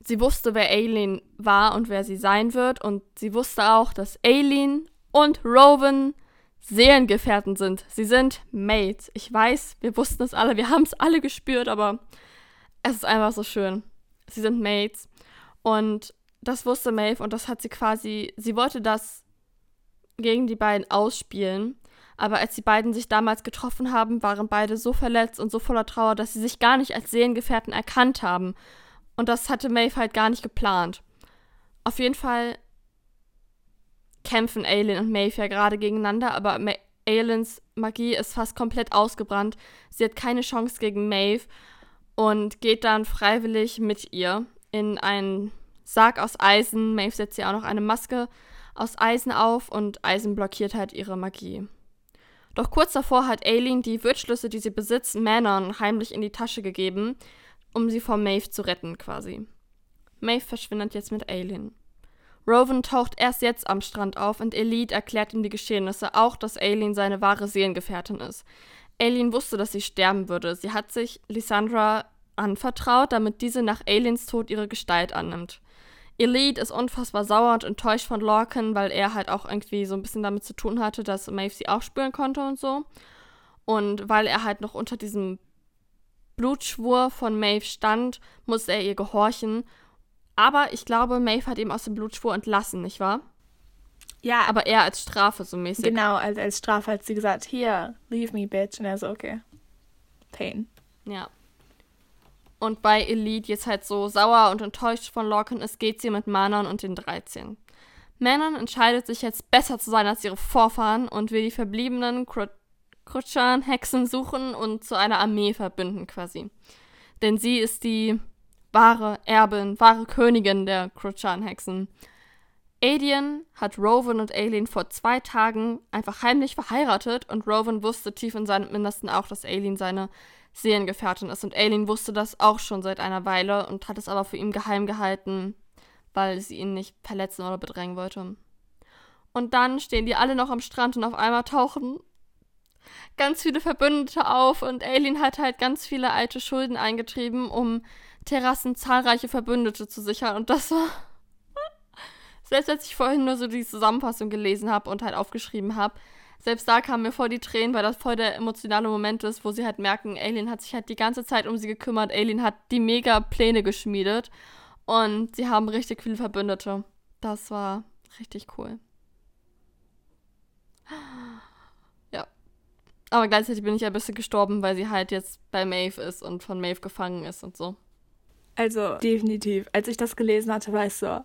Sie wusste, wer Alien war und wer sie sein wird. Und sie wusste auch, dass Alien und Rowan Seelengefährten sind. Sie sind Mates. Ich weiß, wir wussten es alle, wir haben es alle gespürt, aber es ist einfach so schön. Sie sind Mates. Und das wusste Maeve und das hat sie quasi, sie wollte das gegen die beiden ausspielen. Aber als die beiden sich damals getroffen haben, waren beide so verletzt und so voller Trauer, dass sie sich gar nicht als Seelengefährten erkannt haben. Und das hatte Maeve halt gar nicht geplant. Auf jeden Fall kämpfen Aelin und Maeve ja gerade gegeneinander, aber Ma Aelins Magie ist fast komplett ausgebrannt. Sie hat keine Chance gegen Maeve und geht dann freiwillig mit ihr in einen Sarg aus Eisen. Maeve setzt ihr auch noch eine Maske aus Eisen auf und Eisen blockiert halt ihre Magie. Doch kurz davor hat Aileen die Wirtschlüsse, die sie besitzt, Manon heimlich in die Tasche gegeben, um sie vor Maeve zu retten quasi. Maeve verschwindet jetzt mit Aileen. Rowan taucht erst jetzt am Strand auf und Elite erklärt ihm die Geschehnisse, auch dass Aileen seine wahre Seelengefährtin ist. Aileen wusste, dass sie sterben würde. Sie hat sich Lysandra anvertraut, damit diese nach Aliens Tod ihre Gestalt annimmt. Elite ist unfassbar sauer und enttäuscht von Lorcan, weil er halt auch irgendwie so ein bisschen damit zu tun hatte, dass Maeve sie auch spüren konnte und so. Und weil er halt noch unter diesem Blutschwur von Maeve stand, muss er ihr gehorchen. Aber ich glaube, Maeve hat ihm aus dem Blutschwur entlassen, nicht wahr? Ja. Aber er als Strafe so mäßig. Genau, als, als Strafe hat sie gesagt, hier, leave me, bitch. Und er so, okay. Pain. Ja. Und bei Elite jetzt halt so sauer und enttäuscht von Lorcan ist, geht sie mit Manon und den 13. Manon entscheidet sich jetzt besser zu sein als ihre Vorfahren und will die verbliebenen Krutschan-Hexen suchen und zu einer Armee verbünden quasi. Denn sie ist die wahre Erbin, wahre Königin der Krutschan-Hexen. Adrian hat Rowan und Aileen vor zwei Tagen einfach heimlich verheiratet und Rowan wusste tief in seinem Innersten auch, dass Aileen seine Seelengefährtin ist. Und Aileen wusste das auch schon seit einer Weile und hat es aber für ihn geheim gehalten, weil sie ihn nicht verletzen oder bedrängen wollte. Und dann stehen die alle noch am Strand und auf einmal tauchen ganz viele Verbündete auf und Aileen hat halt ganz viele alte Schulden eingetrieben, um Terrassen zahlreiche Verbündete zu sichern. Und das war. Selbst als ich vorhin nur so die Zusammenfassung gelesen habe und halt aufgeschrieben habe, selbst da kamen mir voll die Tränen, weil das voll der emotionale Moment ist, wo sie halt merken, Alien hat sich halt die ganze Zeit um sie gekümmert, Alien hat die mega Pläne geschmiedet und sie haben richtig viele Verbündete. Das war richtig cool. Ja. Aber gleichzeitig bin ich ein bisschen gestorben, weil sie halt jetzt bei Maeve ist und von Maeve gefangen ist und so. Also, definitiv. Als ich das gelesen hatte, war ich so.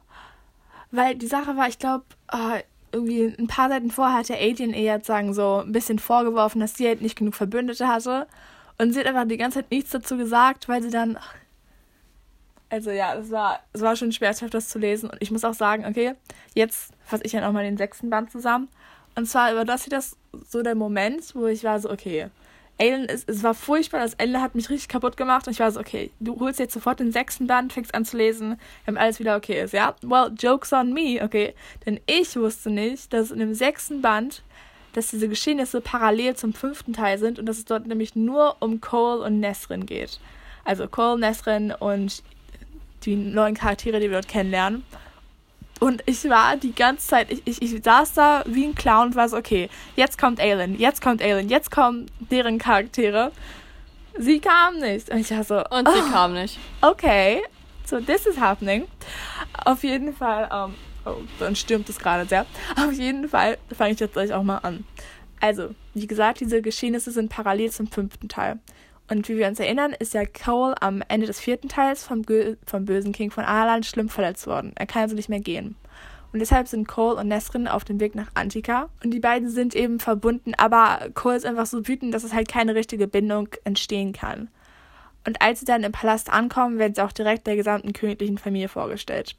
Weil die Sache war, ich glaube, oh, ah, irgendwie ein paar Seiten vorher hat der Alien eher sagen so ein bisschen vorgeworfen, dass sie halt nicht genug Verbündete hatte. Und sie hat einfach die ganze Zeit nichts dazu gesagt, weil sie dann. Also ja, es war, es war schon schmerzhaft, das zu lesen. Und ich muss auch sagen, okay, jetzt fasse ich ja nochmal den sechsten Band zusammen. Und zwar über das hier das so der Moment, wo ich war so, okay, Aiden, es, es war furchtbar, das Ende hat mich richtig kaputt gemacht und ich war so, okay, du holst jetzt sofort den sechsten Band, fängst an zu lesen, wenn alles wieder okay ist, ja? Well, joke's on me, okay? Denn ich wusste nicht, dass in dem sechsten Band, dass diese Geschehnisse parallel zum fünften Teil sind und dass es dort nämlich nur um Cole und Nesrin geht. Also Cole, Nesrin und die neuen Charaktere, die wir dort kennenlernen. Und ich war die ganze Zeit, ich, ich, ich saß da wie ein Clown und war so, okay, jetzt kommt Aelin, jetzt kommt Aelin, jetzt kommen deren Charaktere. Sie kam nicht. Und ich war so, Und sie oh, kam nicht. okay, so this is happening. Auf jeden Fall, ähm, oh, dann stürmt es gerade sehr. Auf jeden Fall fange ich jetzt gleich auch mal an. Also, wie gesagt, diese Geschehnisse sind parallel zum fünften Teil. Und wie wir uns erinnern, ist ja Cole am Ende des vierten Teils vom, Gö vom bösen King von Alan schlimm verletzt worden. Er kann also nicht mehr gehen. Und deshalb sind Cole und Nesrin auf dem Weg nach Antika. Und die beiden sind eben verbunden, aber Cole ist einfach so wütend, dass es halt keine richtige Bindung entstehen kann. Und als sie dann im Palast ankommen, werden sie auch direkt der gesamten königlichen Familie vorgestellt.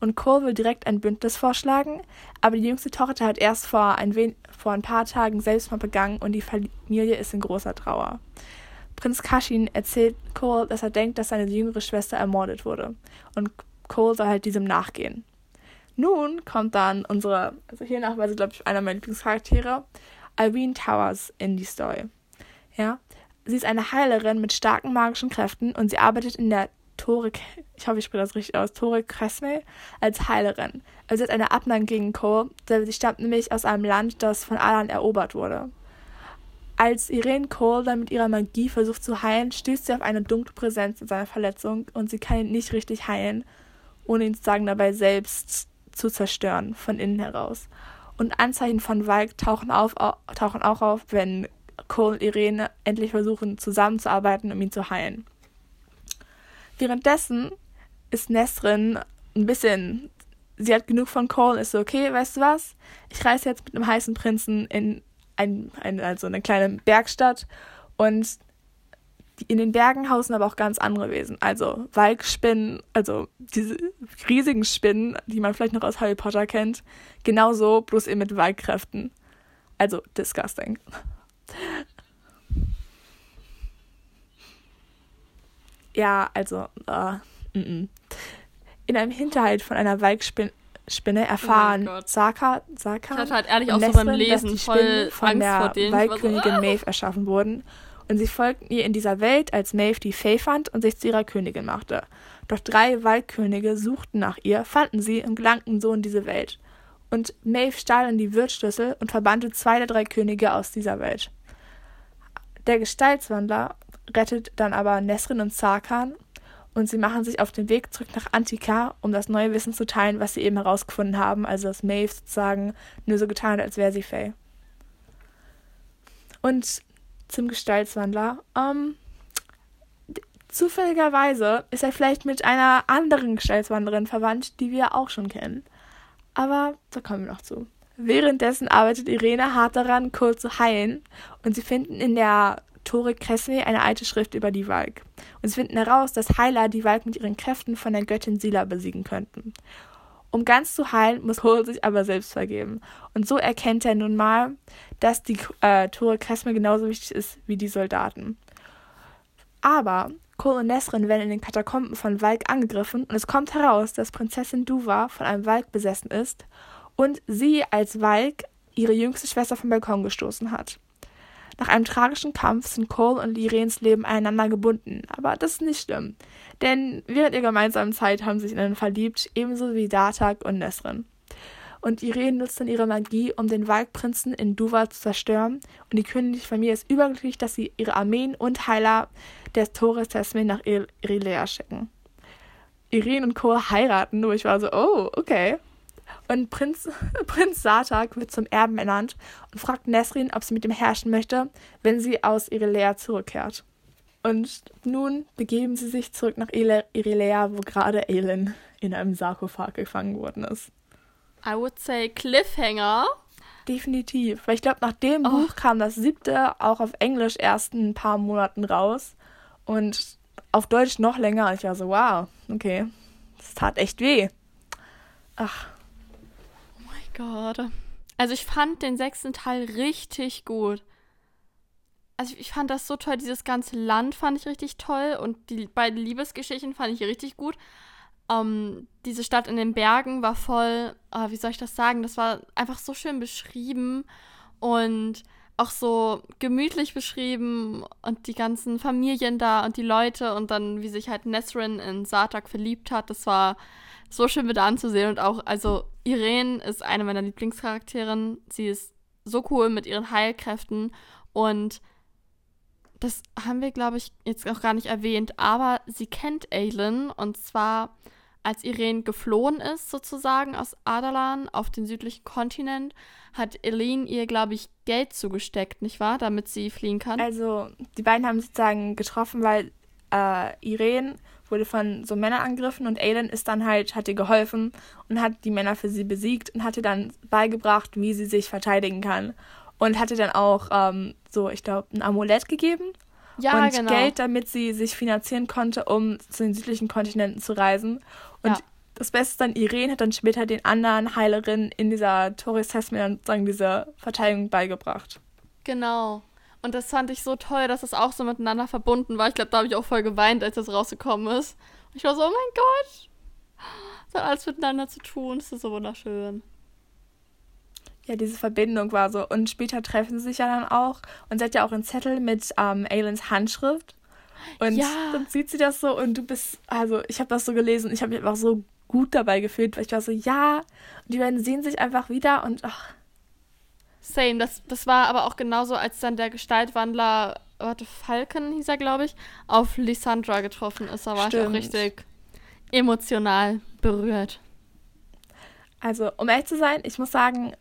Und Cole will direkt ein Bündnis vorschlagen, aber die jüngste Tochter hat erst vor ein, vor ein paar Tagen Selbstmord begangen und die Familie ist in großer Trauer. Prinz Kashin erzählt Cole, dass er denkt, dass seine jüngere Schwester ermordet wurde. Und Cole soll halt diesem nachgehen. Nun kommt dann unsere, also hier nachweise, glaube ich, einer meiner Lieblingscharaktere, Irene Towers in die Story. Ja, sie ist eine Heilerin mit starken magischen Kräften und sie arbeitet in der Tore, ich hoffe, ich spreche das richtig aus, Tore Cresme als Heilerin. Also sie hat eine Abneigung gegen Cole, denn sie stammt nämlich aus einem Land, das von Alan erobert wurde. Als Irene Cole dann mit ihrer Magie versucht zu heilen, stößt sie auf eine dunkle Präsenz in seiner Verletzung und sie kann ihn nicht richtig heilen, ohne ihn sozusagen dabei selbst zu zerstören, von innen heraus. Und Anzeichen von Valk tauchen, auf, tauchen auch auf, wenn Cole und Irene endlich versuchen zusammenzuarbeiten, um ihn zu heilen. Währenddessen ist Nesrin ein bisschen, sie hat genug von Cole, ist so, okay, weißt du was? Ich reise jetzt mit einem heißen Prinzen in ein, ein, also eine kleine Bergstadt und in den Bergen hausen aber auch ganz andere Wesen. Also Walkspinnen, also diese riesigen Spinnen, die man vielleicht noch aus Harry Potter kennt. Genauso, bloß eben mit Walkkräften. Also disgusting. Ja, also, uh, mm -mm. in einem Hinterhalt von einer Walkspinne Spinne erfahren oh Saka, Saka ich hatte halt ehrlich auch so beim Lesen dass die Spinnen von Angst der Waldkönigin so, ah! Maeve erschaffen wurden und sie folgten ihr in dieser Welt, als Maeve die Fee fand und sich zu ihrer Königin machte. Doch drei Waldkönige suchten nach ihr, fanden sie und gelangten so in diese Welt. Und Maeve stahl in die Wirtsschlüssel und verbannte zwei der drei Könige aus dieser Welt. Der Gestaltswandler rettet dann aber Nesrin und Sarkan und sie machen sich auf den Weg zurück nach Antika, um das neue Wissen zu teilen, was sie eben herausgefunden haben, also dass Maeve sozusagen nur so getan hat, als wäre sie Faye. Und zum Gestaltswandler, ähm, zufälligerweise ist er vielleicht mit einer anderen Gestaltswanderin verwandt, die wir auch schon kennen. Aber da kommen wir noch zu. Währenddessen arbeitet Irene hart daran, Cole zu heilen und sie finden in der Tore Cressway eine alte Schrift über die Valk. Und sie finden heraus, dass Heiler die Valk mit ihren Kräften von der Göttin Sila besiegen könnten. Um ganz zu heilen, muss Cole sich aber selbst vergeben. Und so erkennt er nun mal, dass die äh, Tore Cressway genauso wichtig ist wie die Soldaten. Aber Cole und Nesrin werden in den Katakomben von Valk angegriffen und es kommt heraus, dass Prinzessin Duva von einem Valk besessen ist und sie als Valk ihre jüngste Schwester vom Balkon gestoßen hat. Nach einem tragischen Kampf sind Cole und Irenes Leben aneinander gebunden, aber das ist nicht schlimm, denn während ihrer gemeinsamen Zeit haben sie sich ineinander verliebt, ebenso wie Datak und Nesrin. Und Irene nutzt dann ihre Magie, um den Waldprinzen in Duva zu zerstören, und die königliche Familie ist überglücklich, dass sie ihre Armeen und Heiler des Tores Tesmin nach Irilea schicken. Irene und Cole heiraten, wo ich war so, oh, okay. Und Prinz, Prinz Sartak wird zum Erben ernannt und fragt Nesrin, ob sie mit ihm herrschen möchte, wenn sie aus Irilea zurückkehrt. Und nun begeben sie sich zurück nach Irilea, wo gerade Aelin in einem Sarkophag gefangen worden ist. I would say Cliffhanger. Definitiv. Weil ich glaube, nach dem oh. Buch kam das siebte auch auf Englisch erst ein paar Monaten raus. Und auf Deutsch noch länger. Ich war so, wow, okay. Das tat echt weh. Ach. Gott. Also ich fand den sechsten Teil richtig gut. also ich fand das so toll, dieses ganze Land fand ich richtig toll und die beiden Liebesgeschichten fand ich richtig gut. Ähm, diese Stadt in den Bergen war voll, äh, wie soll ich das sagen, das war einfach so schön beschrieben und auch so gemütlich beschrieben und die ganzen Familien da und die Leute und dann, wie sich halt Nesrin in Sartak verliebt hat, das war so schön mit anzusehen und auch, also Irene ist eine meiner Lieblingscharakterinnen, sie ist so cool mit ihren Heilkräften und das haben wir, glaube ich, jetzt auch gar nicht erwähnt, aber sie kennt Aelin und zwar als Irene geflohen ist, sozusagen aus Adalan auf den südlichen Kontinent, hat Eileen ihr, glaube ich, Geld zugesteckt, nicht wahr? Damit sie fliehen kann. Also, die beiden haben sozusagen getroffen, weil äh, Irene wurde von so Männern angegriffen und Aelin ist dann halt, hat ihr geholfen und hat die Männer für sie besiegt und hat ihr dann beigebracht, wie sie sich verteidigen kann und hatte dann auch ähm, so, ich glaube, ein Amulett gegeben. Ja, und genau. Geld, damit sie sich finanzieren konnte, um zu den südlichen Kontinenten zu reisen. Und ja. das Beste ist dann, Irene hat dann später den anderen Heilerinnen in dieser Toris Testament sozusagen diese Verteidigung beigebracht. Genau. Und das fand ich so toll, dass das auch so miteinander verbunden war. Ich glaube, da habe ich auch voll geweint, als das rausgekommen ist. Und ich war so, oh mein Gott, das hat alles miteinander zu tun. Das ist so wunderschön ja, diese Verbindung war so. Und später treffen sie sich ja dann auch. Und sie hat ja auch einen Zettel mit ähm, Ailens Handschrift. Und ja. dann sieht sie das so und du bist, also ich habe das so gelesen, ich habe mich einfach so gut dabei gefühlt, weil ich war so, ja, und die beiden sehen sich einfach wieder und ach. Same, das, das war aber auch genauso, als dann der Gestaltwandler, warte, Falcon hieß er, glaube ich, auf Lissandra getroffen ist. Da war Stimmt. ich auch richtig emotional berührt. Also, um ehrlich zu sein, ich muss sagen,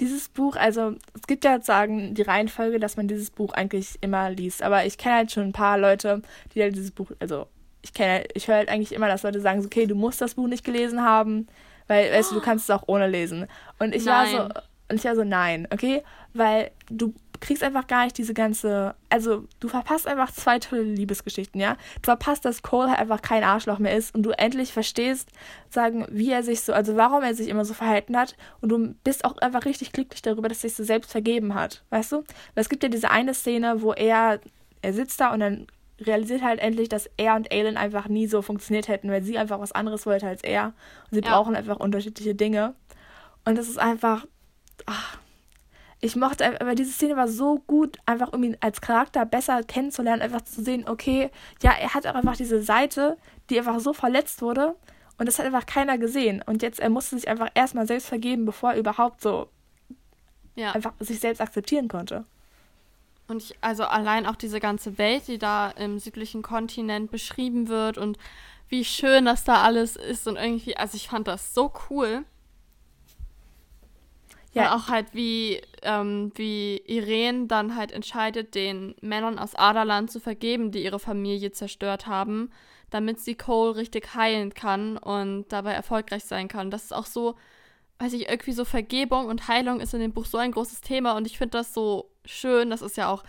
dieses Buch, also es gibt ja sagen die Reihenfolge, dass man dieses Buch eigentlich immer liest, aber ich kenne halt schon ein paar Leute, die halt dieses Buch, also ich kenne, ich höre halt eigentlich immer, dass Leute sagen, okay, du musst das Buch nicht gelesen haben, weil, weißt du, du kannst es auch ohne lesen. Und ich nein. war so, und ich war so, nein, okay, weil du kriegst einfach gar nicht diese ganze. Also, du verpasst einfach zwei tolle Liebesgeschichten, ja? Du verpasst, dass Cole halt einfach kein Arschloch mehr ist und du endlich verstehst, sagen, wie er sich so, also warum er sich immer so verhalten hat und du bist auch einfach richtig glücklich darüber, dass er sich so selbst vergeben hat, weißt du? Weil es gibt ja diese eine Szene, wo er, er sitzt da und dann realisiert halt endlich, dass er und Aelin einfach nie so funktioniert hätten, weil sie einfach was anderes wollte als er. Und sie ja. brauchen einfach unterschiedliche Dinge. Und das ist einfach. Ach, ich mochte, aber diese Szene war so gut, einfach um ihn als Charakter besser kennenzulernen, einfach zu sehen, okay, ja, er hat auch einfach diese Seite, die einfach so verletzt wurde und das hat einfach keiner gesehen. Und jetzt, er musste sich einfach erstmal selbst vergeben, bevor er überhaupt so ja. einfach sich selbst akzeptieren konnte. Und ich, also allein auch diese ganze Welt, die da im südlichen Kontinent beschrieben wird und wie schön das da alles ist und irgendwie, also ich fand das so cool. Ja. Und auch halt, wie, ähm, wie Irene dann halt entscheidet, den Männern aus Aderland zu vergeben, die ihre Familie zerstört haben, damit sie Cole richtig heilen kann und dabei erfolgreich sein kann. Das ist auch so, weiß ich, irgendwie so Vergebung und Heilung ist in dem Buch so ein großes Thema und ich finde das so schön. Das ist ja auch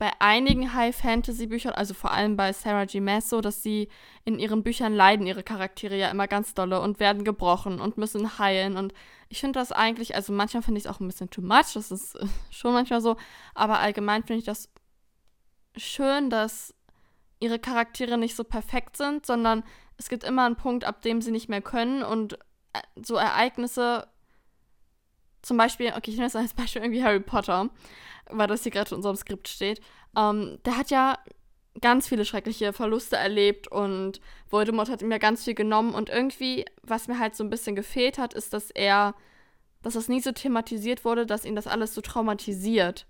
bei einigen High-Fantasy-Büchern, also vor allem bei Sarah G. Maas so, dass sie in ihren Büchern leiden ihre Charaktere ja immer ganz dolle und werden gebrochen und müssen heilen. Und ich finde das eigentlich, also manchmal finde ich es auch ein bisschen too much, das ist äh, schon manchmal so, aber allgemein finde ich das schön, dass ihre Charaktere nicht so perfekt sind, sondern es gibt immer einen Punkt, ab dem sie nicht mehr können und äh, so Ereignisse, zum Beispiel, okay, ich nehme jetzt als Beispiel irgendwie Harry Potter weil das hier gerade in unserem Skript steht, ähm, der hat ja ganz viele schreckliche Verluste erlebt und Voldemort hat ihm ja ganz viel genommen und irgendwie, was mir halt so ein bisschen gefehlt hat, ist, dass er, dass das nie so thematisiert wurde, dass ihn das alles so traumatisiert.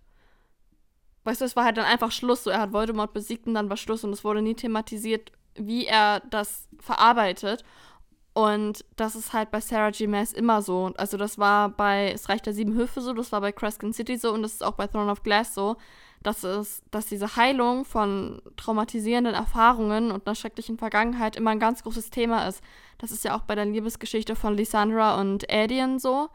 Weißt du, es war halt dann einfach Schluss, so er hat Voldemort besiegt und dann war Schluss und es wurde nie thematisiert, wie er das verarbeitet. Und das ist halt bei Sarah G. Maas immer so. Also das war bei Es reicht der sieben Höfe so, das war bei Crescent City so und das ist auch bei Throne of Glass so, dass es, dass diese Heilung von traumatisierenden Erfahrungen und einer schrecklichen Vergangenheit immer ein ganz großes Thema ist. Das ist ja auch bei der Liebesgeschichte von Lysandra und Adrian so,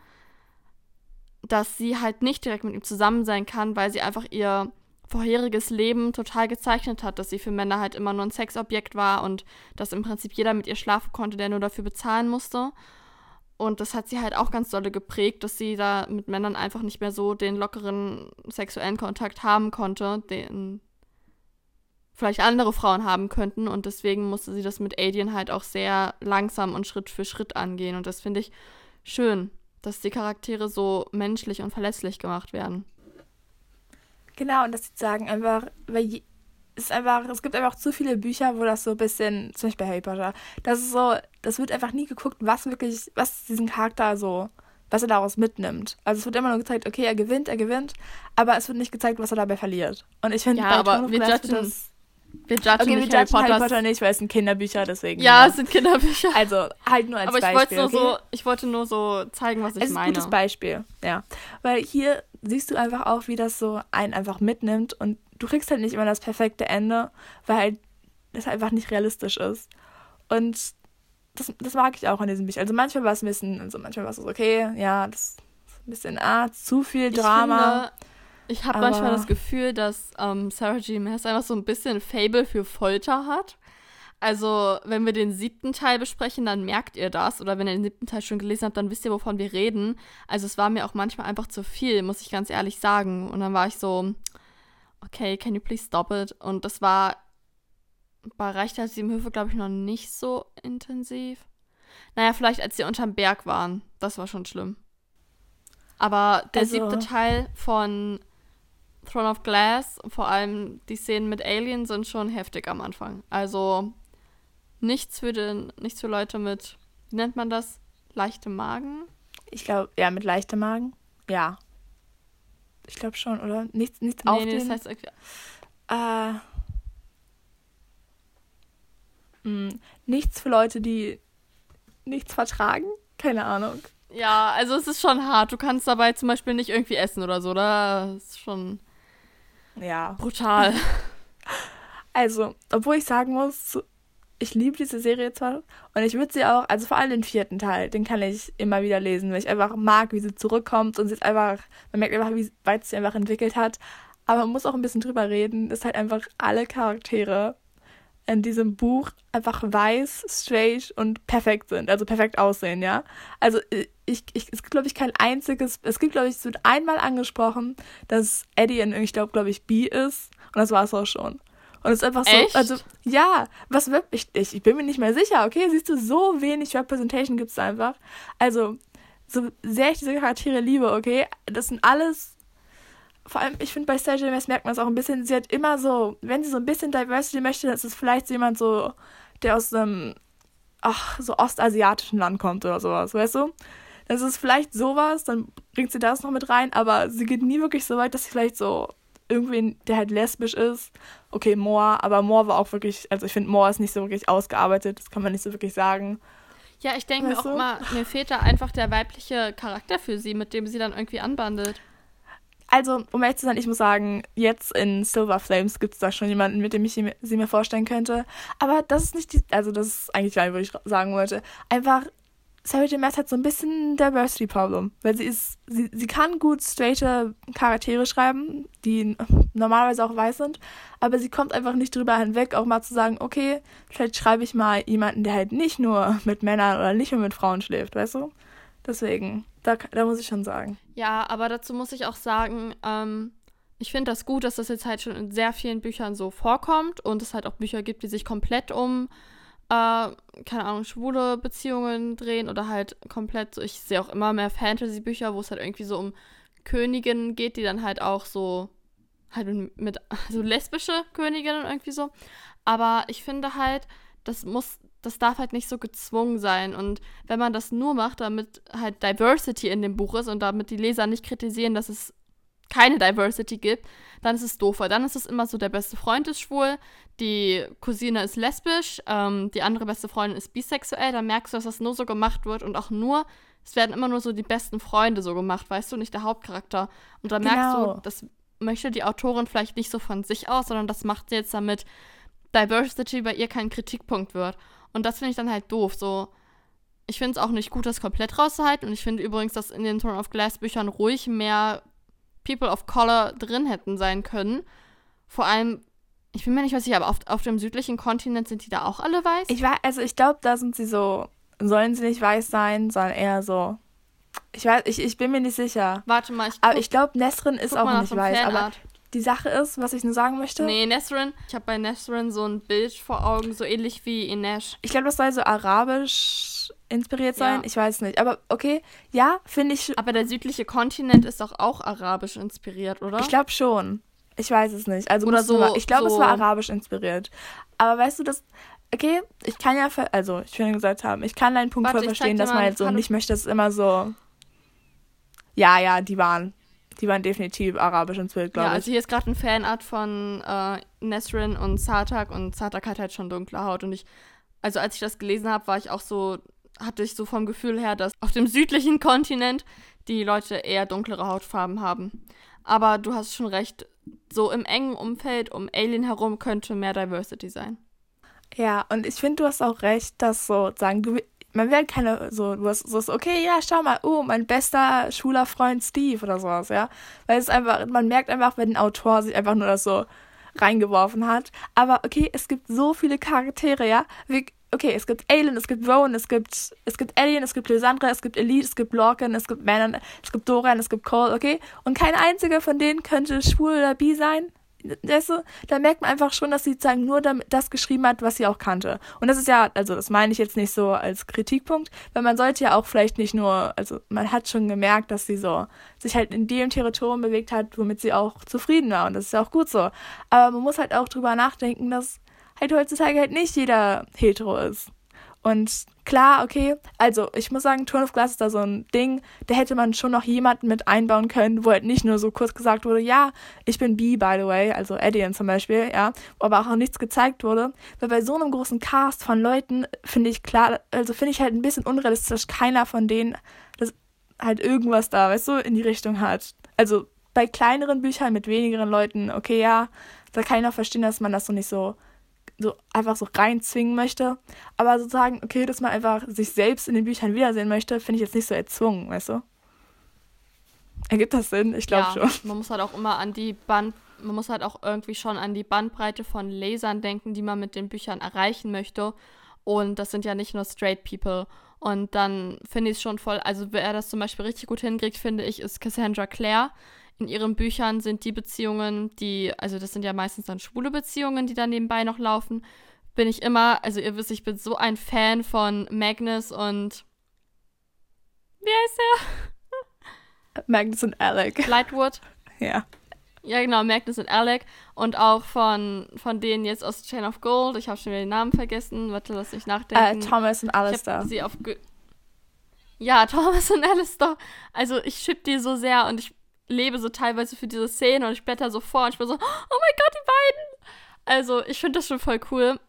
dass sie halt nicht direkt mit ihm zusammen sein kann, weil sie einfach ihr vorheriges Leben total gezeichnet hat, dass sie für Männer halt immer nur ein Sexobjekt war und dass im Prinzip jeder mit ihr schlafen konnte, der nur dafür bezahlen musste. und das hat sie halt auch ganz dolle geprägt, dass sie da mit Männern einfach nicht mehr so den lockeren sexuellen Kontakt haben konnte, den vielleicht andere Frauen haben könnten. Und deswegen musste sie das mit Adrian halt auch sehr langsam und Schritt für Schritt angehen. Und das finde ich schön, dass die Charaktere so menschlich und verletzlich gemacht werden. Genau, und dass sie sagen einfach, weil es einfach, es gibt einfach zu viele Bücher, wo das so ein bisschen, zum Beispiel Harry Potter, das ist so, das wird einfach nie geguckt, was wirklich, was diesen Charakter so, was er daraus mitnimmt. Also es wird immer nur gezeigt, okay, er gewinnt, er gewinnt, aber es wird nicht gezeigt, was er dabei verliert. Und ich finde, ja, aber wir judgen, das, wir judgen okay, nicht wir judgen Harry, Harry Potter nicht, weil es sind Kinderbücher, deswegen. Ja, ja, es sind Kinderbücher. Also halt nur als aber Beispiel. Aber ich, okay? so, ich wollte nur so zeigen, was ich es ist meine. Ein gutes Beispiel, ja. Weil hier siehst du einfach auch, wie das so einen einfach mitnimmt und du kriegst halt nicht immer das perfekte Ende, weil halt das einfach nicht realistisch ist. Und das, das mag ich auch an diesem Büchern. Also manchmal war es ein bisschen, also manchmal war es so, okay, ja, das ist ein bisschen, ah, zu viel Drama. Ich, ich habe manchmal das Gefühl, dass ähm, Sarah G. Maas einfach so ein bisschen Fable für Folter hat. Also, wenn wir den siebten Teil besprechen, dann merkt ihr das. Oder wenn ihr den siebten Teil schon gelesen habt, dann wisst ihr, wovon wir reden. Also, es war mir auch manchmal einfach zu viel, muss ich ganz ehrlich sagen. Und dann war ich so, okay, can you please stop it? Und das war bei Reichter sieben Höfe, glaube ich, noch nicht so intensiv. Naja, vielleicht als sie unterm Berg waren. Das war schon schlimm. Aber der also. siebte Teil von Throne of Glass, vor allem die Szenen mit Alien, sind schon heftig am Anfang. Also nichts für den, nichts für Leute mit, wie nennt man das? Leichtem Magen? Ich glaube, ja, mit leichtem Magen. Ja. Ich glaube schon, oder? Nichts, nichts nee, auf nee, das heißt irgendwie. Äh, mh, hm, nichts für Leute, die nichts vertragen? Keine Ahnung. Ja, also es ist schon hart. Du kannst dabei zum Beispiel nicht irgendwie essen oder so, oder? Das ist schon ja. brutal. Also, obwohl ich sagen muss, ich liebe diese Serie zwar und ich würde sie auch, also vor allem den vierten Teil, den kann ich immer wieder lesen, weil ich einfach mag, wie sie zurückkommt und sie ist einfach, man merkt einfach, wie weit sie einfach entwickelt hat. Aber man muss auch ein bisschen drüber reden, dass halt einfach alle Charaktere in diesem Buch einfach weiß, straight und perfekt sind, also perfekt aussehen, ja. Also äh, ich, ich es gibt glaube ich kein einziges, es gibt glaube ich, es wird einmal angesprochen, dass Eddie in, ich glaube glaube ich B ist und das war es auch schon. Und es ist einfach so, Echt? also ja, was ich, ich, ich bin mir nicht mehr sicher, okay, siehst du, so wenig Representation gibt es einfach. Also, so sehr ich diese Charaktere liebe, okay, das sind alles vor allem, ich finde, bei Stage MS merkt man es auch ein bisschen, sie hat immer so, wenn sie so ein bisschen Diversity möchte, dann ist es vielleicht jemand so, der aus einem, ach, so ostasiatischen Land kommt oder sowas, weißt du? Das ist vielleicht sowas, dann bringt sie das noch mit rein, aber sie geht nie wirklich so weit, dass sie vielleicht so irgendwen, der halt lesbisch ist. Okay, Moore, aber Moore war auch wirklich, also ich finde, Moore ist nicht so wirklich ausgearbeitet, das kann man nicht so wirklich sagen. Ja, ich denke mir auch du? immer, mir fehlt da einfach der weibliche Charakter für sie, mit dem sie dann irgendwie anbandelt. Also, um ehrlich zu sein, ich muss sagen, jetzt in Silver Flames gibt es da schon jemanden, mit dem ich sie mir vorstellen könnte. Aber das ist nicht die, also das ist eigentlich was ich sagen wollte. Einfach, Sarah J. Maas hat so ein bisschen Diversity Problem, weil sie ist, sie, sie kann gut straighte Charaktere schreiben, die normalerweise auch weiß sind, aber sie kommt einfach nicht drüber hinweg, auch mal zu sagen, okay, vielleicht schreibe ich mal jemanden, der halt nicht nur mit Männern oder nicht nur mit Frauen schläft, weißt du? Deswegen, da, da muss ich schon sagen. Ja, aber dazu muss ich auch sagen, ähm, ich finde das gut, dass das jetzt halt schon in sehr vielen Büchern so vorkommt und es halt auch Bücher gibt, die sich komplett um, äh, keine Ahnung, schwule Beziehungen drehen oder halt komplett, ich sehe auch immer mehr Fantasy-Bücher, wo es halt irgendwie so um Königinnen geht, die dann halt auch so, halt mit, so lesbische Königinnen irgendwie so. Aber ich finde halt, das muss das darf halt nicht so gezwungen sein. Und wenn man das nur macht, damit halt Diversity in dem Buch ist und damit die Leser nicht kritisieren, dass es keine Diversity gibt, dann ist es doof, weil dann ist es immer so, der beste Freund ist schwul, die Cousine ist lesbisch, ähm, die andere beste Freundin ist bisexuell, dann merkst du, dass das nur so gemacht wird und auch nur, es werden immer nur so die besten Freunde so gemacht, weißt du, nicht der Hauptcharakter. Und dann genau. merkst du, das möchte die Autorin vielleicht nicht so von sich aus, sondern das macht sie jetzt damit Diversity bei ihr kein Kritikpunkt wird. Und das finde ich dann halt doof. So, ich finde es auch nicht gut, das komplett rauszuhalten. Und ich finde übrigens, dass in den Throne of Glass Büchern ruhig mehr People of Color drin hätten sein können. Vor allem, ich bin mir nicht sicher, aber auf, auf dem südlichen Kontinent sind die da auch alle weiß? Ich war, also ich glaube, da sind sie so sollen sie nicht weiß sein, sondern eher so. Ich weiß, ich, ich bin mir nicht sicher. Warte mal, ich Aber guck- ich glaube, Nesrin ist auch nicht weiß. Aber Fanart. die Sache ist, was ich nur sagen möchte. Nee, Nesrin. Ich habe bei Nesrin so ein Bild vor Augen, so ähnlich wie Inesh. Ich glaube, das soll so arabisch inspiriert sein. Ja. Ich weiß nicht. Aber okay, ja, finde ich. Aber der südliche Kontinent ist doch auch arabisch inspiriert, oder? Ich glaube schon. Ich weiß es nicht. Also Oder so- mal, ich glaube, es so- war arabisch inspiriert. Aber weißt du, das. Okay, ich kann ja, also ich will gesagt haben, ich kann deinen Punkt Warte, voll ich verstehen, dass man halt so Foto. nicht möchte, dass es immer so. Ja, ja, die waren. Die waren definitiv arabisch inspiriert, glaube ja, ich. also hier ist gerade ein Fanart von äh, Nesrin und Sartak und Sartak hat halt schon dunkle Haut und ich, also als ich das gelesen habe, war ich auch so, hatte ich so vom Gefühl her, dass auf dem südlichen Kontinent die Leute eher dunklere Hautfarben haben. Aber du hast schon recht, so im engen Umfeld um Alien herum könnte mehr Diversity sein. Ja, und ich finde, du hast auch recht, dass so sagen, du, man will keine, so, du hast so, okay, ja, schau mal, oh, mein bester schwuler Freund Steve oder sowas, ja. Weil es einfach, man merkt einfach, wenn ein Autor sich einfach nur das so reingeworfen hat. Aber okay, es gibt so viele Charaktere, ja. Wie, okay, es gibt Aelin, es gibt Rowan, es gibt, es gibt Alien, es gibt Lysandra, es gibt Elite, es gibt Lorcan, es gibt Manon, es gibt Dorian, es gibt Cole, okay? Und kein einziger von denen könnte schwul oder bi sein. Weißt du, da merkt man einfach schon, dass sie sozusagen nur das geschrieben hat, was sie auch kannte. Und das ist ja, also das meine ich jetzt nicht so als Kritikpunkt, weil man sollte ja auch vielleicht nicht nur, also man hat schon gemerkt, dass sie so sich halt in dem Territorium bewegt hat, womit sie auch zufrieden war. Und das ist ja auch gut so. Aber man muss halt auch drüber nachdenken, dass halt heutzutage halt nicht jeder hetero ist. Und klar, okay, also ich muss sagen, Turn of Glass ist da so ein Ding, da hätte man schon noch jemanden mit einbauen können, wo halt nicht nur so kurz gesagt wurde, ja, ich bin bi, by the way, also Edian zum Beispiel, ja, wo aber auch nichts gezeigt wurde. Weil bei so einem großen Cast von Leuten finde ich klar, also finde ich halt ein bisschen unrealistisch, keiner von denen das halt irgendwas da, weißt du, in die Richtung hat. Also bei kleineren Büchern mit wenigeren Leuten, okay, ja, da kann ich noch verstehen, dass man das so nicht so so einfach so reinzwingen möchte. Aber sozusagen, okay, dass man einfach sich selbst in den Büchern wiedersehen möchte, finde ich jetzt nicht so erzwungen, weißt du? Ergibt das Sinn? Ich glaube ja, schon. man muss halt auch immer an die Band, man muss halt auch irgendwie schon an die Bandbreite von Lesern denken, die man mit den Büchern erreichen möchte. Und das sind ja nicht nur straight people. Und dann finde ich es schon voll, also wer das zum Beispiel richtig gut hinkriegt, finde ich, ist Cassandra Clare. In ihren Büchern sind die Beziehungen, die, also das sind ja meistens dann schwule Beziehungen, die dann nebenbei noch laufen, bin ich immer, also ihr wisst, ich bin so ein Fan von Magnus und wie heißt er? Magnus und Alec. Lightwood. Ja. Ja, genau, Magnus und Alec. Und auch von, von denen jetzt aus Chain of Gold. Ich habe schon wieder den Namen vergessen. Warte, lass mich Äh, nachdenken. Thomas und Alistair. sie auf. Ge ja, Thomas und Alistair. Also, ich schipp die so sehr und ich lebe so teilweise für diese Szene und ich blätter so vor und ich bin so, oh mein Gott, die beiden! Also, ich finde das schon voll cool.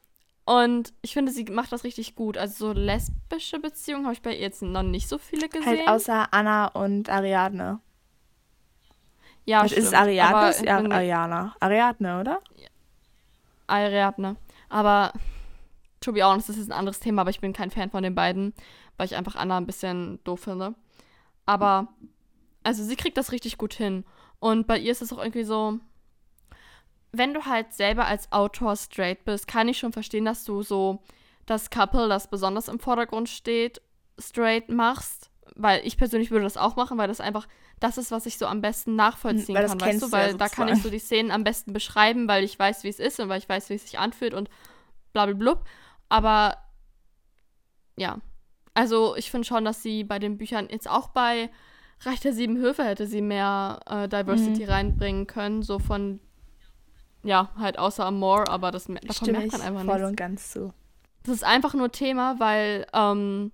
Und ich finde, sie macht das richtig gut. Also, so lesbische Beziehungen habe ich bei ihr jetzt noch nicht so viele gesehen. Halt außer Anna und Ariadne. ja, ist es stimmt. Ariadne? Aber Ist ja Ariana. Ariadne, oder? Ariadne. Aber to be honest, das ist ein anderes Thema, aber ich bin kein Fan von den beiden, weil ich einfach Anna ein bisschen doof finde. Aber, also sie kriegt das richtig gut hin. Und bei ihr ist es auch irgendwie so, wenn du halt selber als Autor straight bist, kann ich schon verstehen, dass du so das Couple, das besonders im Vordergrund steht, straight machst. Weil ich persönlich würde das auch machen, weil das einfach das ist, was ich so am besten nachvollziehen Weil kann, weißt du? du ja Weil da kann ich so die Szenen am besten beschreiben, weil ich weiß, wie es ist und weil ich weiß, wie es sich anfühlt und blablabla. Aber ja, also ich finde schon, dass sie bei den Büchern jetzt auch bei Reich der Sieben Höfe hätte sie mehr äh, Diversity Mhm. reinbringen können, so von ja, halt außer Amor, aber das, davon Stimme merkt man einfach voll nichts. und ganz zu. Das ist einfach nur Thema, weil ähm,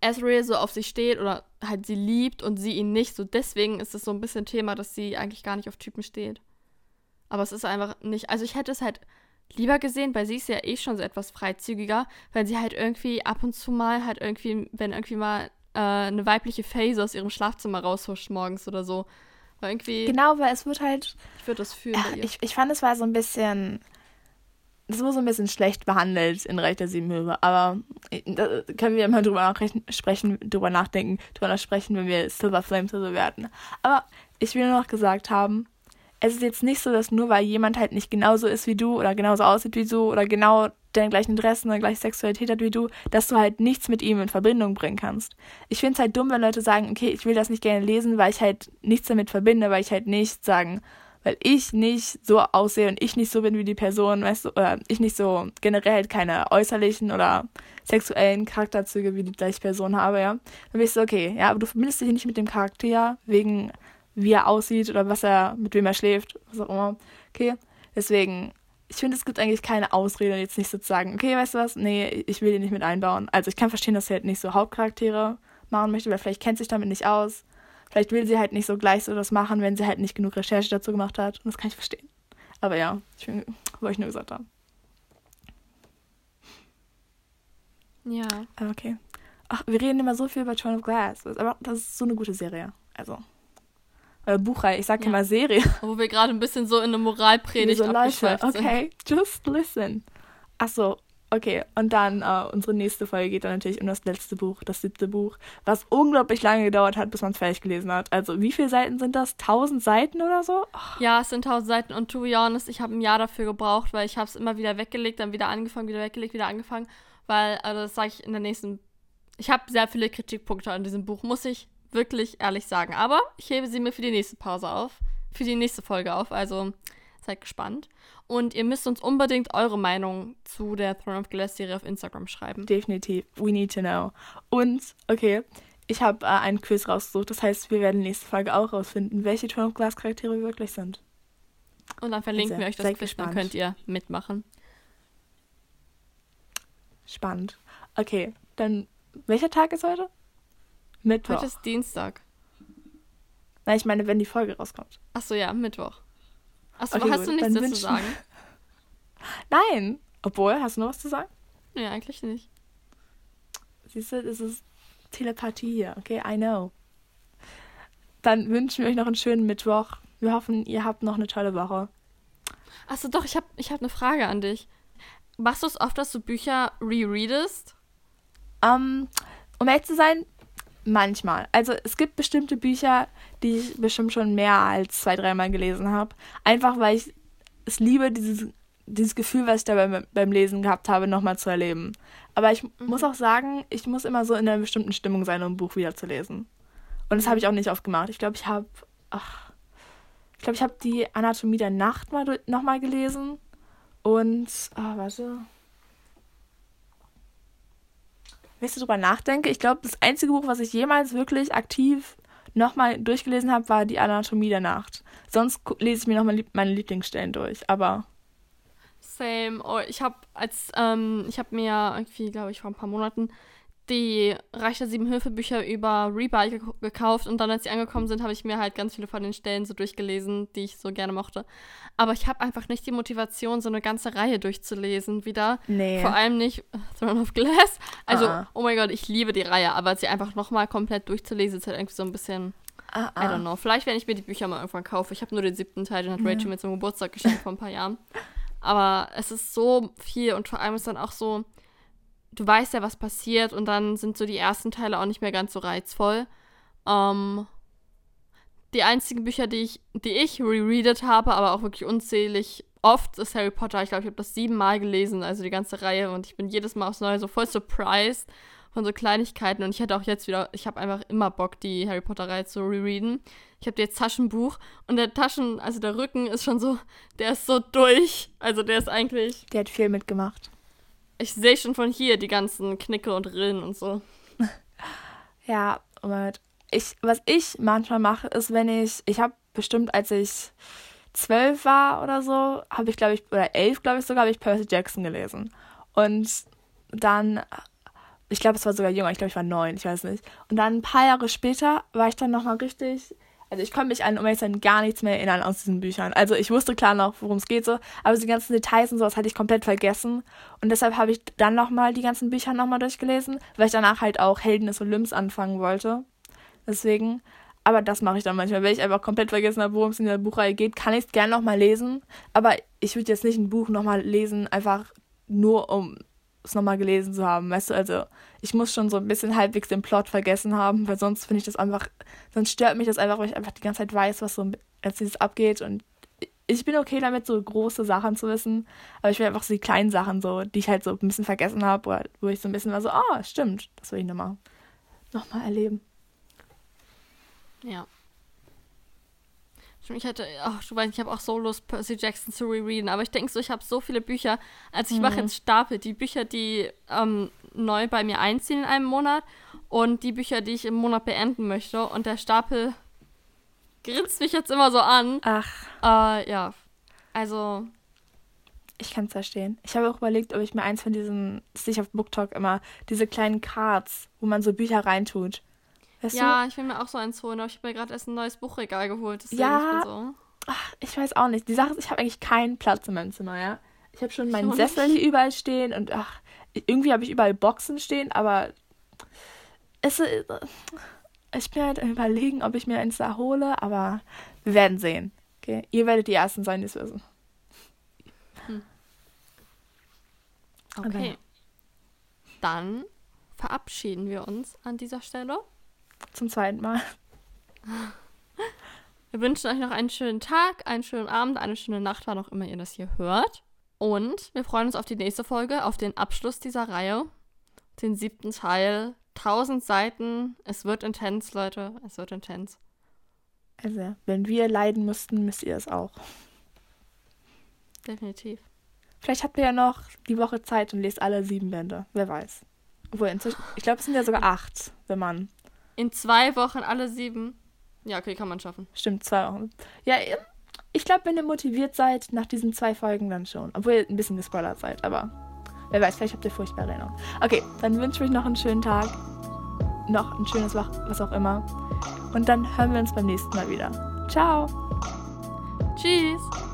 Ezreal so auf sie steht oder halt sie liebt und sie ihn nicht. So deswegen ist es so ein bisschen Thema, dass sie eigentlich gar nicht auf Typen steht. Aber es ist einfach nicht. Also ich hätte es halt lieber gesehen, weil sie ist ja eh schon so etwas freizügiger, wenn sie halt irgendwie ab und zu mal halt irgendwie, wenn irgendwie mal äh, eine weibliche Phase aus ihrem Schlafzimmer raushuscht morgens oder so. Weil irgendwie, Genau, weil es wird halt ich würde das fühlen Ja, ich, ich fand, es war so ein bisschen. Das wurde so ein bisschen schlecht behandelt in Reich der Sieben Höfe. Aber äh, da können wir immer drüber sprechen, drüber nachdenken, drüber sprechen, wenn wir Silver Flames so bewerten. Aber ich will nur noch gesagt haben, es ist jetzt nicht so, dass nur weil jemand halt nicht genauso ist wie du oder genauso aussieht wie du oder genau deine gleichen Interessen, deine gleiche Sexualität hat wie du, dass du halt nichts mit ihm in Verbindung bringen kannst. Ich finde es halt dumm, wenn Leute sagen, okay, ich will das nicht gerne lesen, weil ich halt nichts damit verbinde, weil ich halt nicht sagen, weil ich nicht so aussehe und ich nicht so bin wie die Person, weißt du, oder ich nicht so generell halt keine äußerlichen oder sexuellen Charakterzüge wie die gleiche Person habe, ja. Dann bin ich so, okay, ja, aber du verbindest dich nicht mit dem Charakter wegen wie er aussieht oder was er, mit wem er schläft, was auch immer. Okay, deswegen, ich finde, es gibt eigentlich keine Ausrede, jetzt nicht so zu sagen, okay, weißt du was, nee, ich will die nicht mit einbauen. Also ich kann verstehen, dass sie halt nicht so Hauptcharaktere machen möchte, weil vielleicht kennt sich damit nicht aus. Vielleicht will sie halt nicht so gleich so das machen, wenn sie halt nicht genug Recherche dazu gemacht hat. Und das kann ich verstehen. Aber ja, ich bin, wollte ich nur gesagt haben. Ja. Okay. Ach, wir reden immer so viel über Throne of Glass. Aber das ist so eine gute Serie. Also. Äh, Buchreihe, ich sag ja. immer Serie. Wo wir gerade ein bisschen so in eine Moralpredigt so Leute, okay, just listen. Achso, okay. Und dann uh, unsere nächste Folge geht dann natürlich um das letzte Buch, das siebte Buch, was unglaublich lange gedauert hat, bis man es fertig gelesen hat. Also wie viele Seiten sind das? Tausend Seiten oder so? Oh. Ja, es sind tausend Seiten und to be honest, ich habe ein Jahr dafür gebraucht, weil ich habe es immer wieder weggelegt, dann wieder angefangen, wieder weggelegt, wieder angefangen, weil, also das sage ich in der nächsten, ich habe sehr viele Kritikpunkte an diesem Buch, muss ich wirklich ehrlich sagen. Aber ich hebe sie mir für die nächste Pause auf, für die nächste Folge auf. Also seid gespannt. Und ihr müsst uns unbedingt eure Meinung zu der Throne of Glass Serie auf Instagram schreiben. Definitiv. We need to know. Und, okay, ich habe äh, einen Quiz rausgesucht. Das heißt, wir werden nächste Folge auch rausfinden, welche Throne of Glass Charaktere wir wirklich sind. Und dann verlinken also, wir euch das Quiz, dann könnt ihr mitmachen. Spannend. Okay, dann welcher Tag ist heute? Mittwoch. Heute ist Dienstag. Nein, ich meine, wenn die Folge rauskommt. Achso, ja, Mittwoch. Achso, okay, hast gut. du nichts dazu zu sagen? Nein. Obwohl, hast du noch was zu sagen? Nee, eigentlich nicht. Siehst du, das ist Telepathie hier, okay? I know. Dann wünschen wir euch noch einen schönen Mittwoch. Wir hoffen, ihr habt noch eine tolle Woche. Achso, doch, ich habe ich hab eine Frage an dich. Machst du es oft, dass du Bücher rereadest? Um, um ehrlich zu sein, Manchmal. Also es gibt bestimmte Bücher, die ich bestimmt schon mehr als zwei, dreimal gelesen habe. Einfach weil ich es liebe, dieses, dieses Gefühl, was ich da beim, beim Lesen gehabt habe, nochmal zu erleben. Aber ich mhm. muss auch sagen, ich muss immer so in einer bestimmten Stimmung sein, um ein Buch wieder zu lesen. Und das habe ich auch nicht oft gemacht. Ich glaube, ich habe, ach, ich glaube, ich habe die Anatomie der Nacht mal nochmal gelesen. Und, ah, oh, warte wenn ich drüber nachdenke, ich glaube, das einzige Buch, was ich jemals wirklich aktiv nochmal durchgelesen habe, war die Anatomie der Nacht. Sonst lese ich mir nochmal meine Lieblingsstellen durch, aber. Same. Oh, ich habe als, ähm, ich habe mir irgendwie, glaube ich, vor ein paar Monaten die Reich der Sieben Hilfebücher über Rebuy ge gekauft und dann, als sie angekommen sind, habe ich mir halt ganz viele von den Stellen so durchgelesen, die ich so gerne mochte. Aber ich habe einfach nicht die Motivation, so eine ganze Reihe durchzulesen wieder. Nee. Vor allem nicht Throne of Glass. Also, -uh. oh mein Gott, ich liebe die Reihe, aber sie einfach nochmal komplett durchzulesen, ist halt irgendwie so ein bisschen. Uh I don't know. Vielleicht, wenn ich mir die Bücher mal irgendwann kaufe. Ich habe nur den siebten Teil, den hat Rachel mir zum Geburtstag geschenkt vor ein paar Jahren. Aber es ist so viel und vor allem ist dann auch so du weißt ja, was passiert und dann sind so die ersten Teile auch nicht mehr ganz so reizvoll. Ähm, die einzigen Bücher, die ich, die ich rereadet habe, aber auch wirklich unzählig oft, ist Harry Potter. Ich glaube, ich habe das siebenmal gelesen, also die ganze Reihe. Und ich bin jedes Mal aufs Neue so voll surprised von so Kleinigkeiten. Und ich hätte auch jetzt wieder, ich habe einfach immer Bock, die Harry Potter-Reihe zu rereaden. Ich habe jetzt Taschenbuch und der Taschen, also der Rücken ist schon so, der ist so durch. Also der ist eigentlich. Der hat viel mitgemacht. Ich sehe schon von hier die ganzen Knicke und Rillen und so. ja, und ich, was ich manchmal mache, ist, wenn ich, ich habe bestimmt, als ich zwölf war oder so, habe ich, glaube ich, oder elf, glaube ich sogar, habe ich Percy Jackson gelesen. Und dann, ich glaube, es war sogar jünger, ich glaube, ich war neun, ich weiß nicht. Und dann ein paar Jahre später war ich dann nochmal richtig also ich konnte mich an, um ehrlich sein, gar nichts mehr erinnern aus diesen Büchern. Also ich wusste klar noch, worum es geht so, aber die ganzen Details und sowas hatte ich komplett vergessen. Und deshalb habe ich dann nochmal die ganzen Bücher nochmal durchgelesen, weil ich danach halt auch Helden des Olymps anfangen wollte. Deswegen, aber das mache ich dann manchmal. Wenn ich einfach komplett vergessen habe, worum es in der Buchreihe geht, kann ich es gerne nochmal lesen. Aber ich würde jetzt nicht ein Buch nochmal lesen, einfach nur um es nochmal gelesen zu haben, weißt du, also ich muss schon so ein bisschen halbwegs den Plot vergessen haben, weil sonst finde ich das einfach, sonst stört mich das einfach, weil ich einfach die ganze Zeit weiß, was so als dieses abgeht und ich bin okay damit, so große Sachen zu wissen, aber ich will einfach so die kleinen Sachen, so, die ich halt so ein bisschen vergessen habe, wo ich so ein bisschen war so, ah, oh, stimmt, das will ich nochmal noch mal erleben. Ja. Ich hätte, ach, du weißt, ich habe auch so Lust, Percy Jackson zu rereaden, aber ich denke so, ich habe so viele Bücher. Also ich mache mhm. jetzt Stapel, die Bücher, die ähm, neu bei mir einziehen in einem Monat und die Bücher, die ich im Monat beenden möchte. Und der Stapel grinst mich jetzt immer so an. Ach. Äh, ja. Also. Ich kann es verstehen. Ich habe auch überlegt, ob ich mir eins von diesen, das sehe ich auf BookTok immer, diese kleinen Cards, wo man so Bücher reintut. Weißt ja, du? ich will mir auch so eins holen, aber ich habe mir gerade erst ein neues Buchregal geholt. Ja. Ich, so. Ach, ich weiß auch nicht. Die Sache ist, ich habe eigentlich keinen Platz in meinem Zimmer, ja. Ich habe schon meinen Sessel hier überall stehen und ach, irgendwie habe ich überall Boxen stehen, aber es, ich bin halt am überlegen, ob ich mir eins da hole, aber wir werden sehen. Okay? Ihr werdet die Ersten sein, die es wissen. Hm. Okay. Dann verabschieden wir uns an dieser Stelle. Zum zweiten Mal. Wir wünschen euch noch einen schönen Tag, einen schönen Abend, eine schöne Nacht, wann auch immer ihr das hier hört. Und wir freuen uns auf die nächste Folge, auf den Abschluss dieser Reihe, den siebten Teil. 1000 Seiten. Es wird intens, Leute. Es wird intens. Also, wenn wir leiden mussten, müsst ihr es auch. Definitiv. Vielleicht habt ihr ja noch die Woche Zeit und lest alle sieben Bände. Wer weiß. Obwohl, ich glaube, es sind ja sogar acht, wenn man. In zwei Wochen alle sieben? Ja, okay, kann man schaffen. Stimmt, zwei Wochen. Ja, ich glaube, wenn ihr motiviert seid nach diesen zwei Folgen, dann schon. Obwohl ihr ein bisschen gespoilert seid, aber wer weiß, vielleicht habt ihr furchtbare Erinnerungen. Okay, dann wünsche ich euch noch einen schönen Tag. Noch ein schönes Wach, was auch immer. Und dann hören wir uns beim nächsten Mal wieder. Ciao. Tschüss.